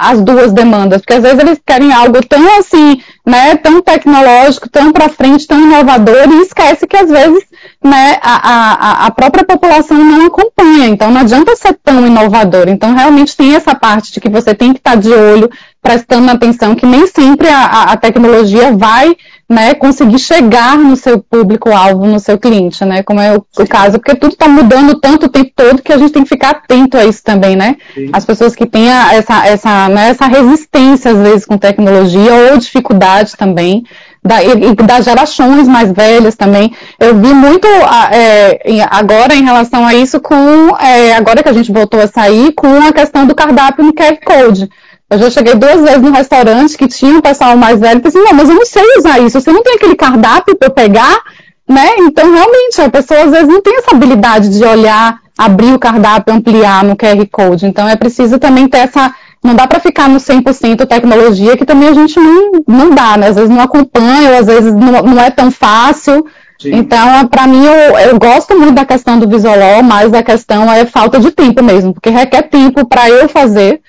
as duas demandas, porque às vezes eles querem algo tão assim, né, tão tecnológico, tão para frente, tão inovador, e esquece que às vezes, né, a, a, a própria população não acompanha, então não adianta ser tão inovador. Então realmente tem essa parte de que você tem que estar de olho, prestando atenção, que nem sempre a, a tecnologia vai né, conseguir chegar no seu público-alvo, no seu cliente, né? Como é o, o caso, porque tudo está mudando tanto o tempo todo que a gente tem que ficar atento a isso também, né? Sim. As pessoas que têm essa, essa, né, essa resistência, às vezes, com tecnologia ou dificuldade também, da, e, das gerações mais velhas também. Eu vi muito é, agora em relação a isso com, é, agora que a gente voltou a sair, com a questão do cardápio no QR Code. Eu já cheguei duas vezes no restaurante que tinha um pessoal mais velho e pensei, não, mas eu não sei usar isso. Você não tem aquele cardápio para eu pegar, né? Então, realmente, a pessoa às vezes não tem essa habilidade de olhar, abrir o cardápio, ampliar no QR Code. Então, é preciso também ter essa. Não dá para ficar no 100% tecnologia, que também a gente não, não dá, né? Às vezes não acompanha, ou às vezes não, não é tão fácil. Sim. Então, para mim, eu, eu, gosto muito da questão do visual, mas a questão é falta de tempo mesmo, porque requer tempo para eu fazer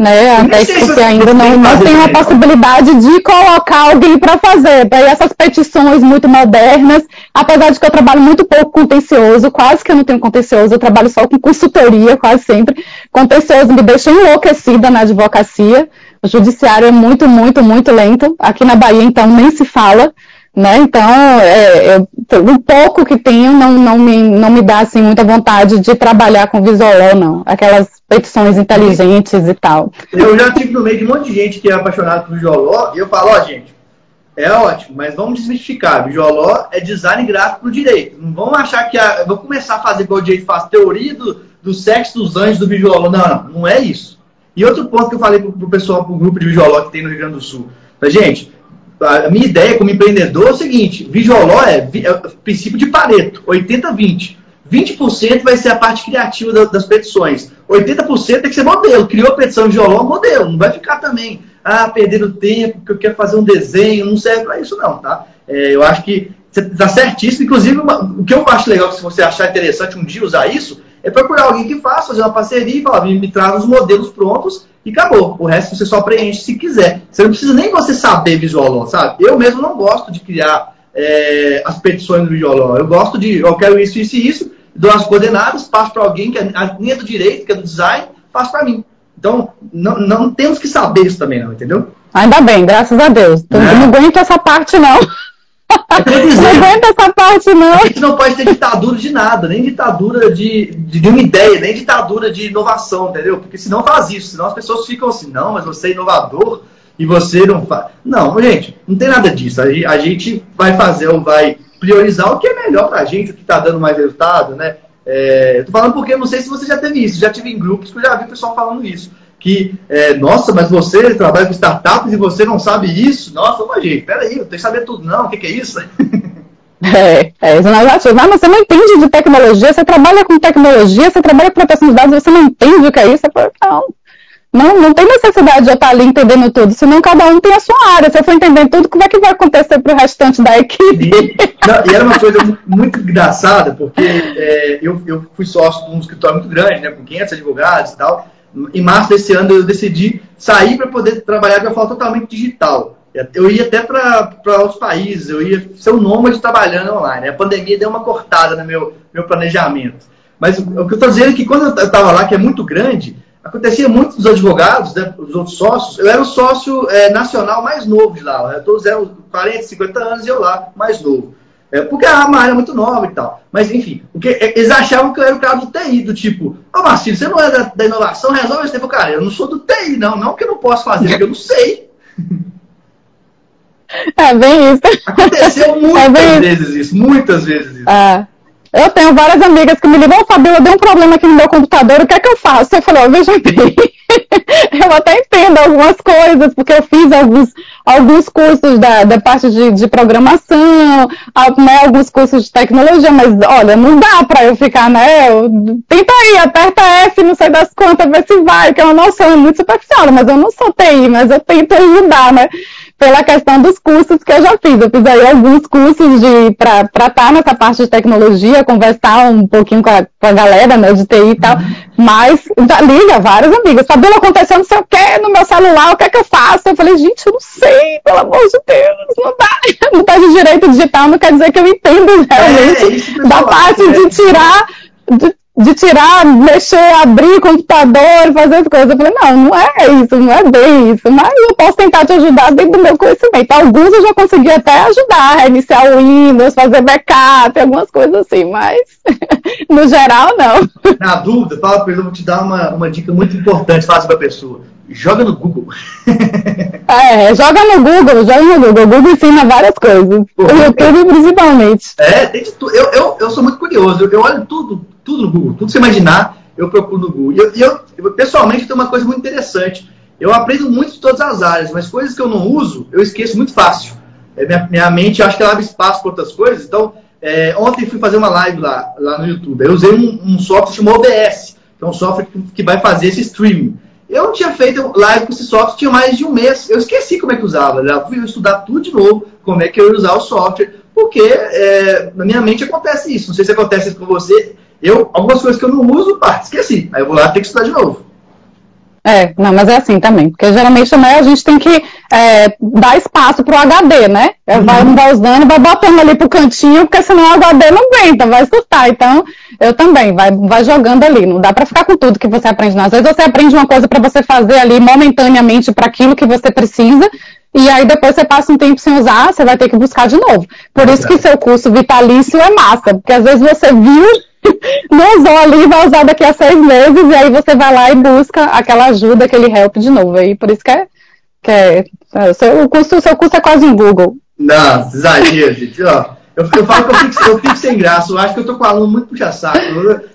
né? Até que você ainda não, não tem a possibilidade de colocar alguém para fazer. Daí essas petições muito modernas, apesar de que eu trabalho muito pouco contencioso, quase que eu não tenho contencioso, eu trabalho só com consultoria, quase sempre. Contencioso me deixa enlouquecida na advocacia. O judiciário é muito, muito, muito lento. Aqui na Bahia, então, nem se fala. Né? Então, é, eu, o pouco que tenho não, não, me, não me dá assim, muita vontade de trabalhar com visual, não. Aquelas petições inteligentes e tal. Eu já tive no meio de um monte de gente que é apaixonado por visual e eu falo, ó, gente, é ótimo, mas vamos desmistificar. Visual é design gráfico do direito. Não vamos achar que a, vou começar a fazer igual o direito faz, teoria do, do sexo dos anjos do visual. Não, não, não é isso. E outro ponto que eu falei pro, pro pessoal, pro grupo de visual que tem no Rio Grande do Sul. Gente, a minha ideia como empreendedor é o seguinte: Visual é, é o princípio de Pareto, 80-20. 20% vai ser a parte criativa das petições. 80% tem que ser modelo. Criou a petição violão, modelo. Não vai ficar também, ah, perder o tempo, porque eu quero fazer um desenho. Não serve para isso, não, tá? É, eu acho que você está certíssimo. Inclusive, uma, o que eu acho legal, se você achar interessante um dia usar isso, é procurar alguém que faça, fazer uma parceria e falar, me, me traz os modelos prontos e acabou. O resto você só preenche se quiser. Você não precisa nem você saber visual sabe? Eu mesmo não gosto de criar é, as petições do visual Eu gosto de, eu quero isso, isso e isso, dou as coordenadas, passo para alguém que é a linha do direito, que é do design, passo para mim. Então, não, não temos que saber isso também, não, entendeu? Ainda bem, graças a Deus. Então, é. Não aguento essa parte, não. Não aguenta essa parte, não. A gente não pode ter ditadura de nada, nem ditadura de, de, de uma ideia, nem ditadura de inovação, entendeu? Porque senão faz isso, senão as pessoas ficam assim, não, mas você é inovador e você não faz. Não, gente, não tem nada disso. A gente vai fazer ou vai priorizar o que é melhor pra gente, o que está dando mais resultado, né? É, eu tô falando porque eu não sei se você já teve isso, já tive em grupos que eu já vi o pessoal falando isso que, é, nossa, mas você trabalha com startups e você não sabe isso? Nossa, mas gente, peraí, eu tenho que saber tudo, não, o que, que é isso? É, é isso não é ah, mas você não entende de tecnologia, você trabalha com tecnologia, você trabalha com proteção de dados, você não entende o que é isso? Falo, não, não, não tem necessidade de eu estar ali entendendo tudo, senão cada um tem a sua área. Se eu for entendendo tudo, como é que vai acontecer para o restante da equipe? E, não, e, era uma coisa muito engraçada, porque é, eu, eu fui sócio de um escritório muito grande, né, com 500 advogados e tal, em março desse ano eu decidi sair para poder trabalhar de uma forma totalmente digital. Eu ia até para outros países, eu ia ser um nômade trabalhando online. A pandemia deu uma cortada no meu, meu planejamento. Mas o que eu estou dizendo é que quando eu estava lá, que é muito grande, acontecia muito dos advogados, né, os outros sócios, eu era o sócio é, nacional mais novo de lá. Todos eram 40, 50 anos e eu lá, mais novo. É, porque é uma área muito nova e tal. Mas, enfim, porque é, eles achavam que eu era o cara do TI, do tipo, ô oh, Marcelo, você não é da, da, inovação, resolve esse tempo. Cara, eu não sou do TI, não. Não que eu não posso fazer, porque eu não sei. É bem isso. Aconteceu é muitas é vezes isso. isso, muitas vezes isso. É. Eu tenho várias amigas que me ligam, Fabiola, deu um problema aqui no meu computador, o que é que eu faço? Eu falei, oh, veja bem, eu até entendo algumas coisas, porque eu fiz alguns, alguns cursos da, da parte de, de programação, né, alguns cursos de tecnologia, mas olha, não dá para eu ficar, né? Eu, tenta aí, aperta F, não sei das contas, vê se vai, que é uma noção muito superficial, mas eu não sou TI, mas eu tento ajudar, né? Pela questão dos cursos que eu já fiz. Eu fiz aí alguns cursos para estar tá nessa parte de tecnologia, conversar um pouquinho com a, com a galera né, de TI e tal, uhum. mas já liga várias amigas. Fabiola, aconteceu não sei o que no meu celular, o que é que eu faço? Eu falei, gente, eu não sei, pelo amor de Deus, não dá. Não tá de direito digital, não quer dizer que eu entendo realmente é, da parte de tirar. De, de tirar, mexer, abrir o computador, fazer as coisas. Eu falei, não, não é isso, não é bem isso, mas eu posso tentar te ajudar dentro do meu conhecimento. Alguns eu já consegui até ajudar, reiniciar o Windows, fazer backup, algumas coisas assim, mas no geral não. Na dúvida, para eu vou te dar uma, uma dica muito importante, fácil para a pessoa. Joga no Google. É, joga no Google, joga no Google. O Google ensina várias coisas. Pô, o YouTube principalmente. É, tem de tudo. Eu, eu, eu sou muito curioso, eu, eu olho tudo, tudo no Google. Tudo que você imaginar, eu procuro no Google. E eu, eu, eu, pessoalmente, tem uma coisa muito interessante. Eu aprendo muito de todas as áreas, mas coisas que eu não uso, eu esqueço muito fácil. É, minha, minha mente, eu acho que ela abre espaço para outras coisas. Então, é, ontem fui fazer uma live lá, lá no YouTube. Eu usei um, um software chamado OBS, que é um software que, que vai fazer esse streaming. Eu não tinha feito live com esse software, tinha mais de um mês. Eu esqueci como é que usava. Já fui estudar tudo de novo, como é que eu ia usar o software, porque é, na minha mente acontece isso. Não sei se acontece isso com você. Eu, algumas coisas que eu não uso, pá, esqueci. Aí eu vou lá ter que estudar de novo. É, não, mas é assim também, porque geralmente né, a gente tem que é, dar espaço pro HD, né? Uhum. Vai, usando, vai botando ali pro cantinho, porque senão o HD não aguenta, vai surtar. Então, eu também, vai, vai jogando ali. Não dá para ficar com tudo que você aprende. Não. Às vezes você aprende uma coisa para você fazer ali momentaneamente para aquilo que você precisa, e aí depois você passa um tempo sem usar, você vai ter que buscar de novo. Por isso que seu curso vitalício é massa, porque às vezes você viu não usou ali, vai usar daqui a seis meses, e aí você vai lá e busca aquela ajuda, aquele help de novo. Aí por isso que é. Que é, é o, seu, o, curso, o seu curso é quase em Google. Não, exagero, gente. Ó, eu, eu falo que eu fico, eu fico, sem graça. Eu acho que eu tô com um aluno muito puxa-saco.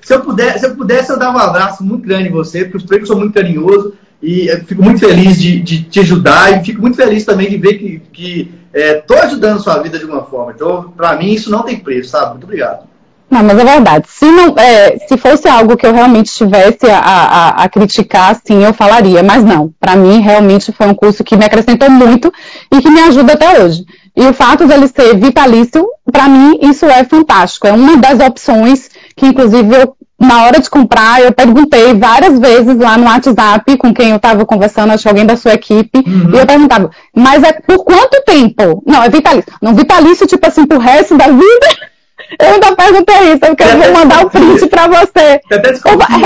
Se eu, puder, se eu pudesse, eu dava um abraço muito grande em você, porque eu sou muito carinhoso. E fico muito feliz de, de, te ajudar e fico muito feliz também de ver que, que estou é, ajudando a sua vida de alguma forma. Então, para mim, isso não tem preço, sabe? Muito obrigado. Não, mas é verdade. Se, não, é, se fosse algo que eu realmente tivesse a, a, a criticar, sim, eu falaria. Mas não, para mim realmente foi um curso que me acrescentou muito e que me ajuda até hoje. E o fato de ele ser vitalício, para mim isso é fantástico. É uma das opções que, inclusive, eu, na hora de comprar, eu perguntei várias vezes lá no WhatsApp com quem eu estava conversando, acho que alguém da sua equipe, uhum. e eu perguntava, mas é por quanto tempo? Não, é vitalício. Não, vitalício, tipo assim, pro resto da vida. Eu ainda perguntei isso, porque eu vou mandar o print para você.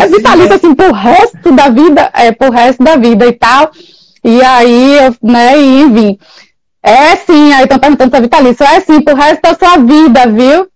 É vitalício assim, pro resto da vida, é, pro resto da vida e tal. E aí, né, e enfim. É sim, aí estão perguntando se é vitalício. É sim, pro resto da sua vida, viu?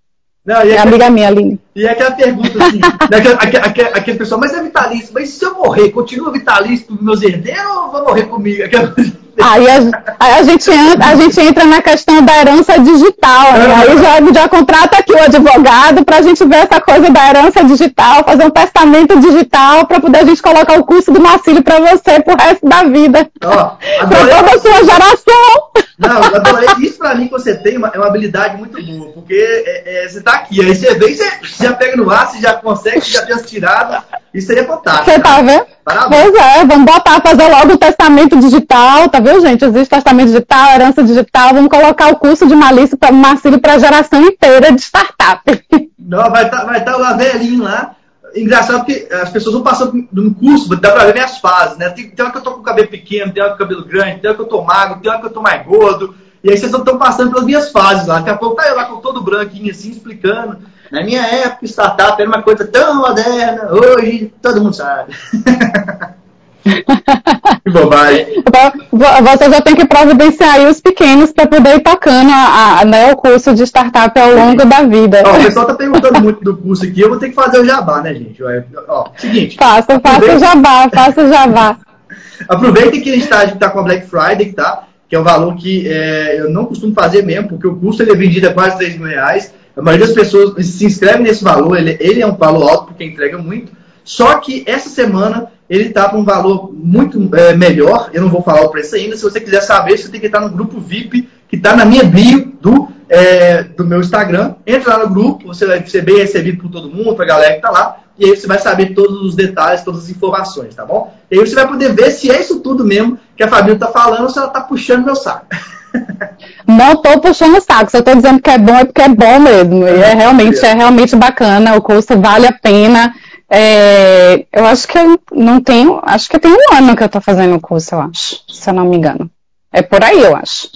Não, é amiga minha, Aline. E é aquela pergunta assim, aquele, aquele, aquele pessoal, mas é vitalício, mas se eu morrer, continua vitalício para meus herdeiros ou vou morrer comigo? Aquela... Aí a, aí a, gente entra, a gente entra na questão da herança digital. Né? Aí já, já contrata aqui o advogado para a gente ver essa coisa da herança digital, fazer um testamento digital para poder a gente colocar o curso do Marcílio para você pro resto da vida. para toda a sua geração. Não, eu adorei. Isso para mim que você tem uma, é uma habilidade muito boa, porque é, é, você está aqui, aí você vem, você, você já pega no ar, você já consegue, você já tem as tiradas. Isso aí é fantástico. Você tá vendo? Parabéns. Pois é, vamos botar, fazer logo o testamento digital, tá vendo, gente? Existe testamento digital, herança digital, vamos colocar o curso de malícia para Marcílio para a geração inteira de startup. Não, vai estar tá, vai tá lá velhinho lá. Engraçado que as pessoas vão passando no curso, dá para ver minhas fases, né? Tem, tem hora que eu tô com o cabelo pequeno, tem hora com o cabelo grande, tem hora que eu tô magro, tem hora que eu tô mais gordo. E aí vocês estão passando pelas minhas fases lá. Daqui a pouco tá eu lá com todo branquinho assim, explicando. Na minha época, startup era uma coisa tão moderna, hoje todo mundo sabe. que bobagem. Você já tem que providenciar aí os pequenos para poder ir tocando a, a, né, o curso de startup ao longo da vida. Ó, o pessoal está perguntando muito do curso aqui, eu vou ter que fazer o jabá, né, gente? Ó, seguinte. Faça, faça o jabá, faça o jabá. Aproveitem que a gente está tá com a Black Friday, tá? que é um valor que é, eu não costumo fazer mesmo, porque o custo ele é vendido a quase 3 mil reais. A maioria das pessoas se inscreve nesse valor, ele, ele é um valor alto porque entrega muito. Só que essa semana ele está com um valor muito é, melhor. Eu não vou falar o preço ainda. Se você quiser saber, você tem que estar no grupo VIP que está na minha bio do, é, do meu Instagram. Entra lá no grupo, você vai ser bem recebido por todo mundo, para galera que está lá. E aí você vai saber todos os detalhes, todas as informações, tá bom? E aí você vai poder ver se é isso tudo mesmo que a Fabíola está falando ou se ela está puxando meu saco. Não estou puxando o saco, só estou dizendo que é bom é porque é bom mesmo. E é realmente, é realmente bacana, o curso vale a pena. É, eu acho que eu não tenho, acho que tem um ano que eu estou fazendo o curso, eu acho, se eu não me engano. É por aí, eu acho.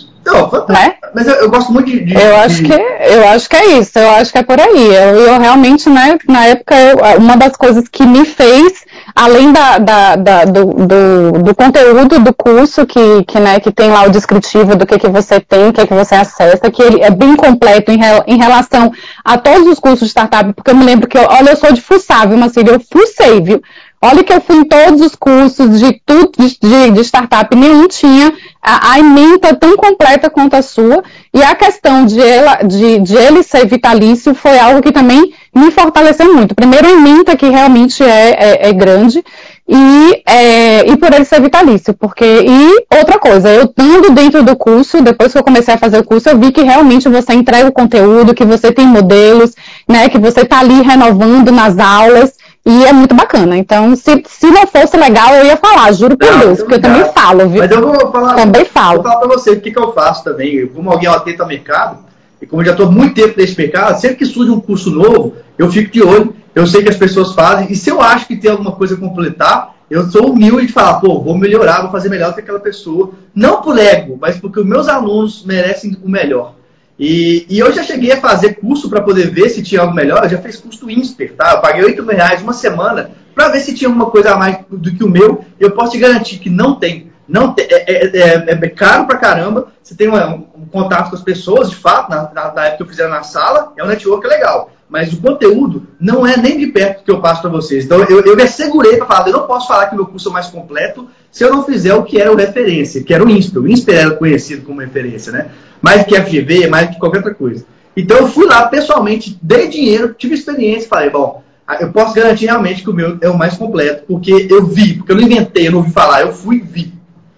Né? Mas eu, eu, gosto muito de, de, Eu acho que eu acho que é isso. Eu acho que é por aí. Eu, eu realmente, né? Na época, eu, uma das coisas que me fez, além da, da, da do, do, do, conteúdo do curso que, que, né, que tem lá o descritivo do que, que você tem, o que, que você acessa, que ele é bem completo em, em relação a todos os cursos de startup, porque eu me lembro que, eu, olha, eu sou de fuçar, viu, Marcílio? Eu fucei, viu? Olha que eu fui em todos os cursos de, tudo, de, de startup, nenhum tinha a, a, ementa tão completa quanto a sua. E a questão de, ela, de, de ele ser vitalício foi algo que também me fortaleceu muito. Primeiro, a ementa, que realmente é, é, é grande, e, é, e por ele ser vitalício. Porque, e outra coisa, eu estando dentro do curso, depois que eu comecei a fazer o curso, eu vi que realmente você entrega o conteúdo, que você tem modelos, né, que você está ali renovando nas aulas. E é muito bacana. Então, se, se não fosse legal, eu ia falar, juro por não, Deus, porque eu também falo, viu? Mas eu vou falar. Também falo. Vou falar pra você o que, que eu faço também. Como alguém atento ao mercado, e como eu já estou muito tempo nesse mercado, sempre que surge um curso novo, eu fico de olho, eu sei que as pessoas fazem, e se eu acho que tem alguma coisa a completar, eu sou humilde de falar, pô, vou melhorar, vou fazer melhor do que aquela pessoa. Não por ego, mas porque os meus alunos merecem o melhor. E, e, eu já cheguei a fazer curso para poder ver se tinha algo melhor. Eu já fiz curso do INSPER, tá? Eu paguei 8 mil reais uma semana para ver se tinha alguma coisa a mais do que o meu. Eu posso te garantir que não tem. Não tem, é, é, é, é caro pra caramba. Você tem um, um, contato com as pessoas, de fato, na, na, na, época que eu fizer na sala, é um network legal. Mas o conteúdo não é nem de perto que eu passo para vocês. Então eu, eu me assegurei para falar, eu não posso falar que meu curso é mais completo se eu não fizer o que era o referência, que era o INSPER. O INSPER era conhecido como referência, né? mais que FGV, mais que qualquer outra coisa. Então eu fui lá pessoalmente, dei dinheiro, tive experiência, falei, bom, eu posso garantir realmente que o meu é o mais completo, porque eu vi, porque eu não inventei, eu não ouvi falar, eu fui e vi.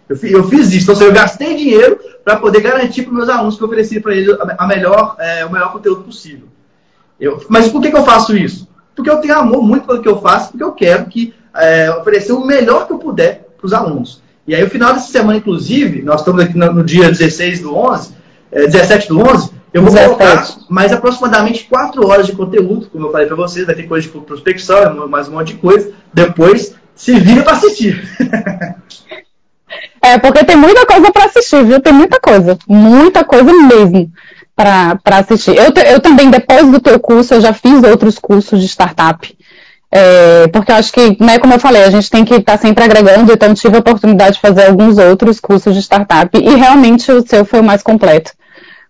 Eu, fiz, eu fiz isso, então seja, eu gastei dinheiro para poder garantir para os meus alunos que eu ofereci para eles a melhor, é, o melhor conteúdo possível. Eu, mas por que, que, eu faço isso? Porque eu tenho amor muito pelo que eu faço, porque eu quero que é, oferecer o melhor que eu puder para os alunos. E aí, no final dessa semana, inclusive, nós estamos aqui no, no dia 16 do 11, é, 17 do 11, eu vou 17. colocar mais aproximadamente 4 horas de conteúdo, como eu falei para vocês, vai ter coisa de prospecção, mais um monte de coisa. Depois, se vira para assistir. é, porque tem muita coisa para assistir, viu? Tem muita coisa. Muita coisa mesmo para assistir. Eu, eu também, depois do teu curso, eu já fiz outros cursos de startup. É, porque eu acho que, né, como eu falei, a gente tem que estar tá sempre agregando, então tive a oportunidade de fazer alguns outros cursos de startup e realmente o seu foi o mais completo.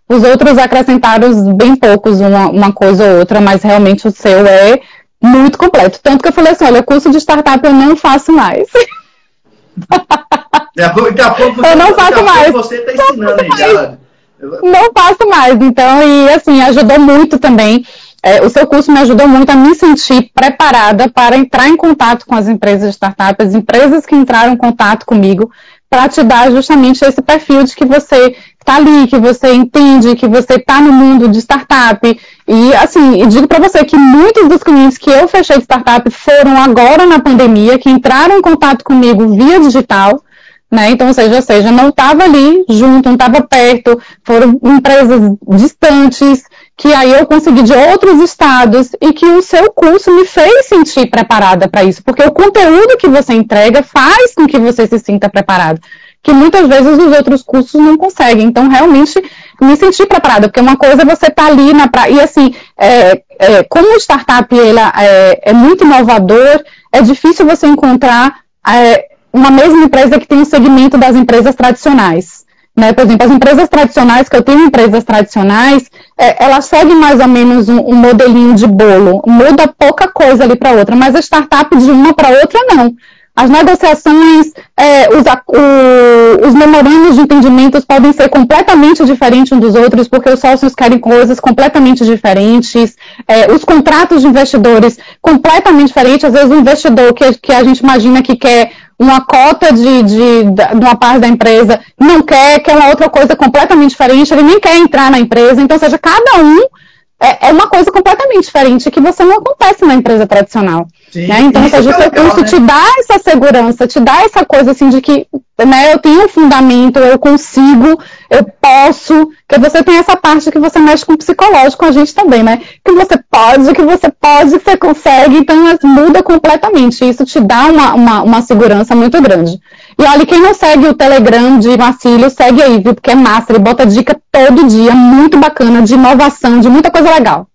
Os outros acrescentaram bem poucos, uma, uma coisa ou outra, mas realmente o seu é muito completo. Tanto que eu falei assim, olha, curso de startup eu não faço mais. Daqui a pouco, eu não faço mais. Você está ensinando aí já. Não faço mais. Então, e assim, ajudou muito também. É, o seu curso me ajudou muito a me sentir preparada para entrar em contato com as empresas de startup, as empresas que entraram em contato comigo, para te dar justamente esse perfil de que você está ali, que você entende, que você está no mundo de startup. E assim, eu digo para você que muitos dos clientes que eu fechei de startup foram agora na pandemia, que entraram em contato comigo via digital. Né? Então, ou seja, ou seja, não estava ali junto, não estava perto, foram empresas distantes, que aí eu consegui de outros estados e que o seu curso me fez sentir preparada para isso, porque o conteúdo que você entrega faz com que você se sinta preparado, que muitas vezes os outros cursos não conseguem. Então, realmente, me senti preparada, porque uma coisa é você estar tá ali na e assim, é, é, como o startup ela, é, é, muito inovador, é difícil você encontrar é, uma mesma empresa que tem um segmento das empresas tradicionais. Né? Por exemplo, as empresas tradicionais, que eu tenho empresas tradicionais, é, elas seguem mais ou menos um, um, modelinho de bolo, muda pouca coisa ali para outra, mas a startup de uma para outra não. As negociações, é, os, o, os memorandos de entendimentos podem ser completamente diferentes uns dos outros, porque os sócios querem coisas completamente diferentes, é, os contratos de investidores completamente diferentes. Às vezes, o investidor que, que a gente imagina que quer uma cota de, de, de, uma parte da empresa, não quer, quer uma outra coisa completamente diferente, ele nem quer entrar na empresa. Então, seja, cada um é, é uma coisa completamente diferente que você não acontece na empresa tradicional. Sim, né? Então, ou seja, o seu curso né? te dá essa segurança, te dá essa coisa assim de que né, eu tenho um fundamento, eu consigo, eu posso, que você tem essa parte que você mexe com o psicológico, a gente também, né? Que você pode, que você pode, que você consegue, então muda completamente. Isso te dá uma, uma, uma segurança muito grande. E olha, quem não segue o Telegram de Marcílio, segue aí, viu? Porque é massa, ele bota dica todo dia, muito bacana, de inovação, de muita coisa legal.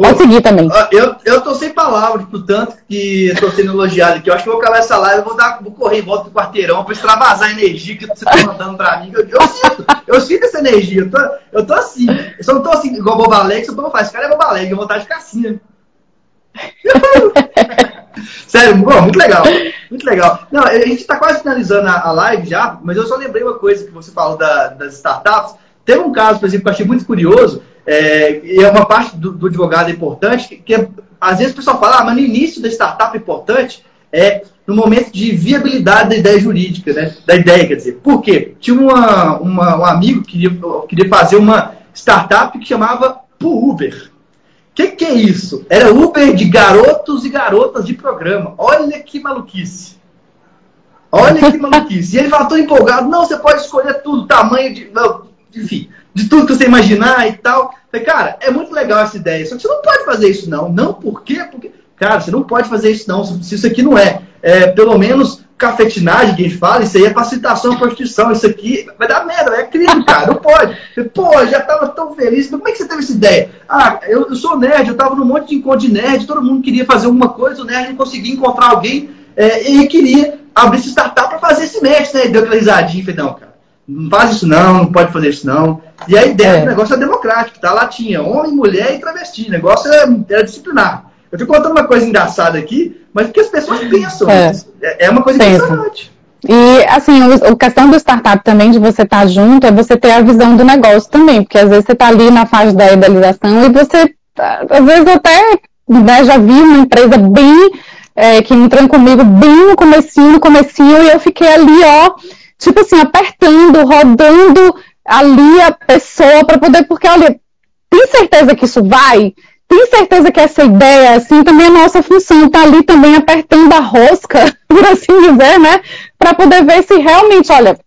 Pode seguir também. Eu, eu tô sem palavras, por tanto que eu tô sendo elogiado aqui. Eu acho que eu vou acabar essa live, vou, dar, vou correr em volta do quarteirão para extravasar a energia que você tá mandando para mim. Eu, eu, sinto, eu sinto essa energia. Eu tô, eu tô assim. Eu só não tô assim igual Boba Alegre, só tô esse cara é Boba Alegre, eu vou vontade de ficar assim. Né? Sério, bom, muito legal. Muito legal. Não, a gente está quase finalizando a, a, live já, mas eu só lembrei uma coisa que você falou da, das startups. Teve um caso, por exemplo, que eu achei muito curioso, é, e é uma parte do, do advogado importante, que, que, às vezes o pessoal fala, ah, mas no início da startup importante é no momento de viabilidade da ideia jurídica, né? Da ideia, quer dizer. Por quê? Tinha uma, uma, um amigo que queria, fazer uma startup que chamava Uber. O que, que é isso? Era Uber de garotos e garotas de programa. Olha que maluquice. Olha que maluquice. E ele falou, tô empolgado. Não, você pode escolher tudo, tamanho de. Não, enfim, de tudo que você imaginar e tal. Falei, cara, é muito legal essa ideia. Só que você não pode fazer isso, não. Não, por quê? Porque, cara, você não pode fazer isso, não. Se isso aqui não é, é pelo menos cafetinagem que a gente fala, isso aí é facilitação à prostituição, isso aqui vai dar merda, é crime, cara, não pode. Pô, já tava tão feliz, como é que você teve essa ideia? Ah, eu, eu sou nerd, eu tava num monte de encontro de nerd, todo mundo queria fazer alguma coisa, o nerd não conseguia encontrar alguém é, e queria abrir essa startup para fazer esse match, né? Deu aquela risadinha, falei, não, cara, não faz isso não, não pode fazer isso não. E a ideia é. do negócio é democrático, tá? Lá tinha homem, mulher e travesti, o negócio era, é, era disciplinar. Eu estou contando uma coisa engraçada aqui, mas porque as pessoas pensam. É, é, é uma coisa Pensa. impressionante. E, assim, a questão do startup também, de você estar tá junto, é você ter a visão do negócio também, porque às vezes você está ali na fase da idealização e você, às vezes até, né, já vi uma empresa bem, é, que entrou comigo bem no comecinho, no comecinho, e eu fiquei ali, ó, tipo assim, apertando, rodando ali a pessoa para poder, porque, olha, tem certeza que isso vai? Tem certeza que essa ideia, assim, também é nossa função, tá ali também apertando a rosca, por assim dizer, né? Para poder ver se realmente, olha,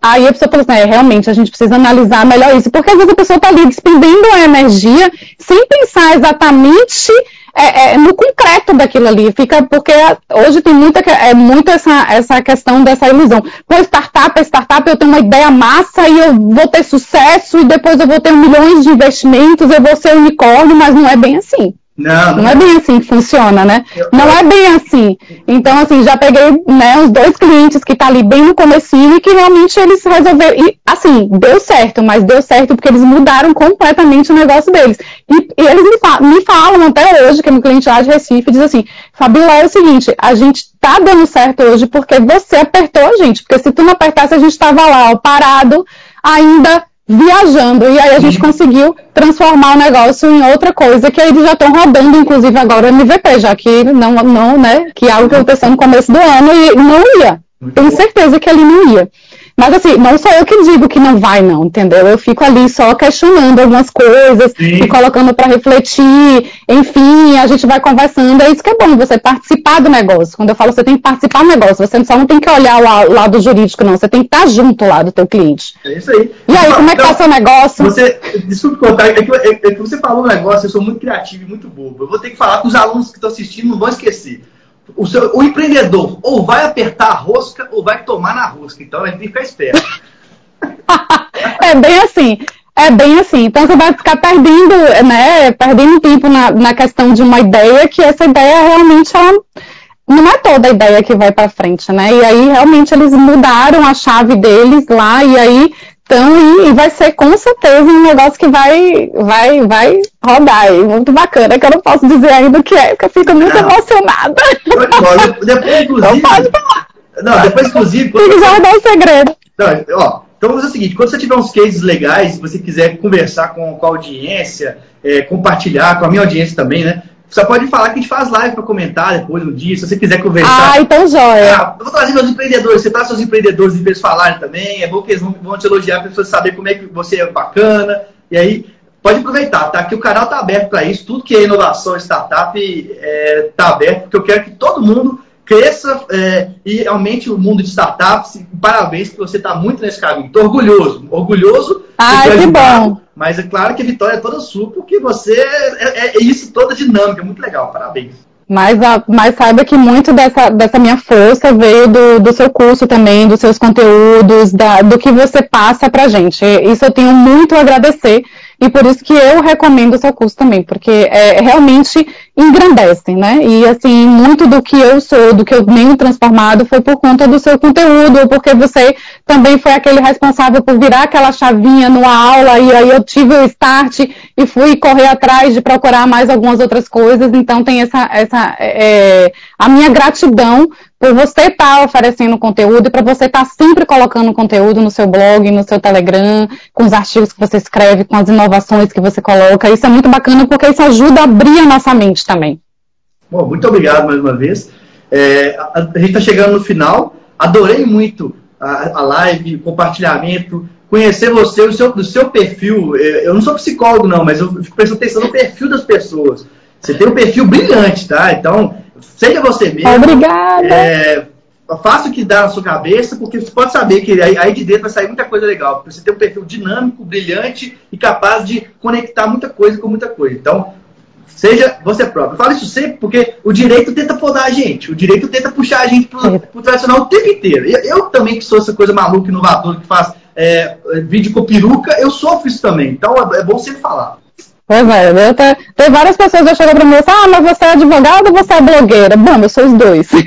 aí a pessoa fala assim, é, realmente a gente precisa analisar melhor isso, porque às vezes a pessoa está ali despendendo a energia sem pensar exatamente é, é, no concreto daquilo ali. Fica porque hoje tem muita, é, muito essa, essa questão dessa ilusão. Pô, startup, é startup, eu tenho uma ideia massa e eu vou ter sucesso e depois eu vou ter milhões de investimentos, eu vou ser unicórnio, mas não é bem assim. Não, não, é bem assim que funciona, né? Não é bem assim. Então, assim, já peguei né, uns dois clientes que tá ali bem no comecinho e que realmente eles resolveram. E, assim, deu certo, mas deu certo porque eles mudaram completamente o negócio deles. E, e eles me, fa me, falam até hoje, que é um cliente lá de Recife, diz assim, Fabiola, é o seguinte, a gente tá dando certo hoje porque você apertou a gente. Porque se tu não apertasse, a gente tava lá, ó, parado, ainda viajando. E aí a gente conseguiu transformar o negócio em outra coisa que eles já estão rodando, inclusive agora o MVP, já que não, não, né? Que é algo que aconteceu no começo do ano e não ia. Tenho certeza que ele não ia. Mas assim, não sou eu que digo que não vai, não, entendeu? Eu fico ali só questionando algumas coisas Sim. e colocando para refletir. Enfim, a gente vai conversando. É isso que é bom, você participar do negócio. Quando eu falo você tem que participar do negócio, você só não tem que olhar o lado jurídico, não. Você tem que estar junto lá do teu cliente. É isso aí. E aí, como é que então, tá seu negócio? Você, desculpe contar, é que, é que você falou um negócio, eu sou muito criativo e muito bobo. Eu vou ter que falar com os alunos que estão assistindo, não vão esquecer o, seu, o empreendedor ou vai apertar a rosca ou vai tomar na rosca. Então ele ficar esperto. é bem assim. É bem assim. Então você vai ficar perdendo, né? Perdendo tempo na, na questão de uma ideia que essa ideia realmente ela, não é toda a ideia que vai para frente, né? E aí realmente eles mudaram a chave deles lá e aí então, e, e, vai ser com certeza um negócio que vai, vai, vai rodar aí, muito bacana, que eu não posso dizer ainda o que é, porque eu fico muito não. emocionada. Depois, inclusive. Não pode falar. Não, depois, inclusive. Tem que guardar o segredo. Não, ó, então vamos fazer o seguinte: quando você tiver uns cases legais, se você quiser conversar com, com a audiência, é, compartilhar com a minha audiência também, né? Você pode falar que a gente faz live para comentar depois no dia, se você quiser conversar. Ah, então joia. Ah, eu vou trazer meus empreendedores, você traz seus empreendedores e eles falarem também. É bom que eles vão, vão te elogiar para pessoas saberem como é que você é bacana. E aí, pode aproveitar, tá? Que o canal está aberto para isso. Tudo que é inovação, startup, é, tá aberto, porque eu quero que todo mundo cresça é, e aumente o mundo de startups. Parabéns que você está muito nesse caminho. Estou orgulhoso, orgulhoso. Ah, que bom. Mas é claro que a vitória é toda sua, porque você é, é isso, toda dinâmica, muito legal. Parabéns. Mas, mas saiba que muito dessa, dessa minha força veio do, do seu curso também, dos seus conteúdos, da, do que você passa pra gente. Isso eu tenho muito a agradecer e por isso que eu recomendo seu curso também, porque é, realmente engrandece, né? E assim, muito do que eu sou, do que eu venho transformado foi por conta do seu conteúdo, porque você também foi aquele responsável por virar aquela chavinha numa aula e aí eu tive o start e fui correr atrás de procurar mais algumas outras coisas. Então tem essa, essa é, a minha gratidão por você estar tá oferecendo conteúdo e para você estar tá sempre colocando conteúdo no seu blog, no seu Telegram, com os artigos que você escreve, com as inovações que você coloca. Isso é muito bacana porque isso ajuda a abrir a nossa mente também. Bom, muito obrigado mais uma vez. É, a, a, gente está chegando no final. Adorei muito a, a live, o compartilhamento, conhecer você, o seu, o seu perfil. É, eu não sou psicólogo, não, mas eu fico prestando atenção no perfil das pessoas. Você tem um perfil brilhante, tá? Então, seja você mesmo. Obrigada. É, faça o que dá na sua cabeça, porque você pode saber que aí, aí de dentro vai sair muita coisa legal. Porque você tem um perfil dinâmico, brilhante e capaz de conectar muita coisa com muita coisa. Então, seja você próprio. Eu falo isso sempre porque o direito tenta podar a gente. O direito tenta puxar a gente pro, pro tradicional o tempo inteiro. Eu, eu, também, que sou essa coisa maluca, inovadora, que faz é, vídeo com peruca, eu sofro isso também. Então, é, é bom sempre falar. É, eu te, tem várias pessoas que chegam para mim e falam, ah, mas você é advogado ou você é blogueira? Bom, eu sou os dois.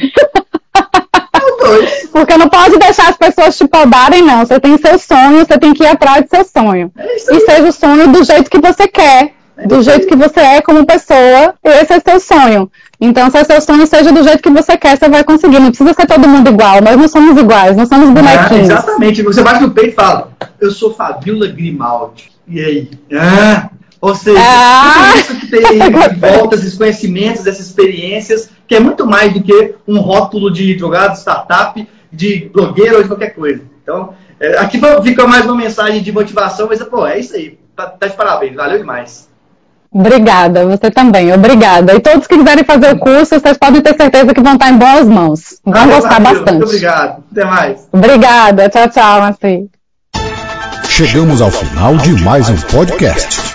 Porque não pode deixar as pessoas te podarem, não. Você tem seu sonho, você tem que ir atrás do seu sonho. É e seja o sonho do jeito que você quer, é do jeito que você é como pessoa, esse é seu sonho. Então, se é seu sonho, seja do jeito que você quer, você vai conseguir. Não precisa ser todo mundo igual, nós não somos iguais, nós somos bonequinhos. É, exatamente. Você bate no peito e fala, eu sou Fabiola Grimaldi. E aí? Ah, ou seja, ah! tudo isso que tem em volta, esses conhecimentos, essas experiências, que é muito mais do que um rótulo de jogado startup, de blogueiro ou de qualquer coisa. Então, é, aqui fica mais uma mensagem de motivação, mas, pô, é isso aí. Tá, tá de parabéns, valeu demais. Obrigada, você também, obrigada. E todos que quiserem fazer o curso, vocês podem ter certeza que vão estar em boas mãos. Vão ah, gostar valeu, bastante. Muito obrigado. Até mais. Obrigada. Tchau, tchau, Marci. Chegamos ao final de mais um podcast.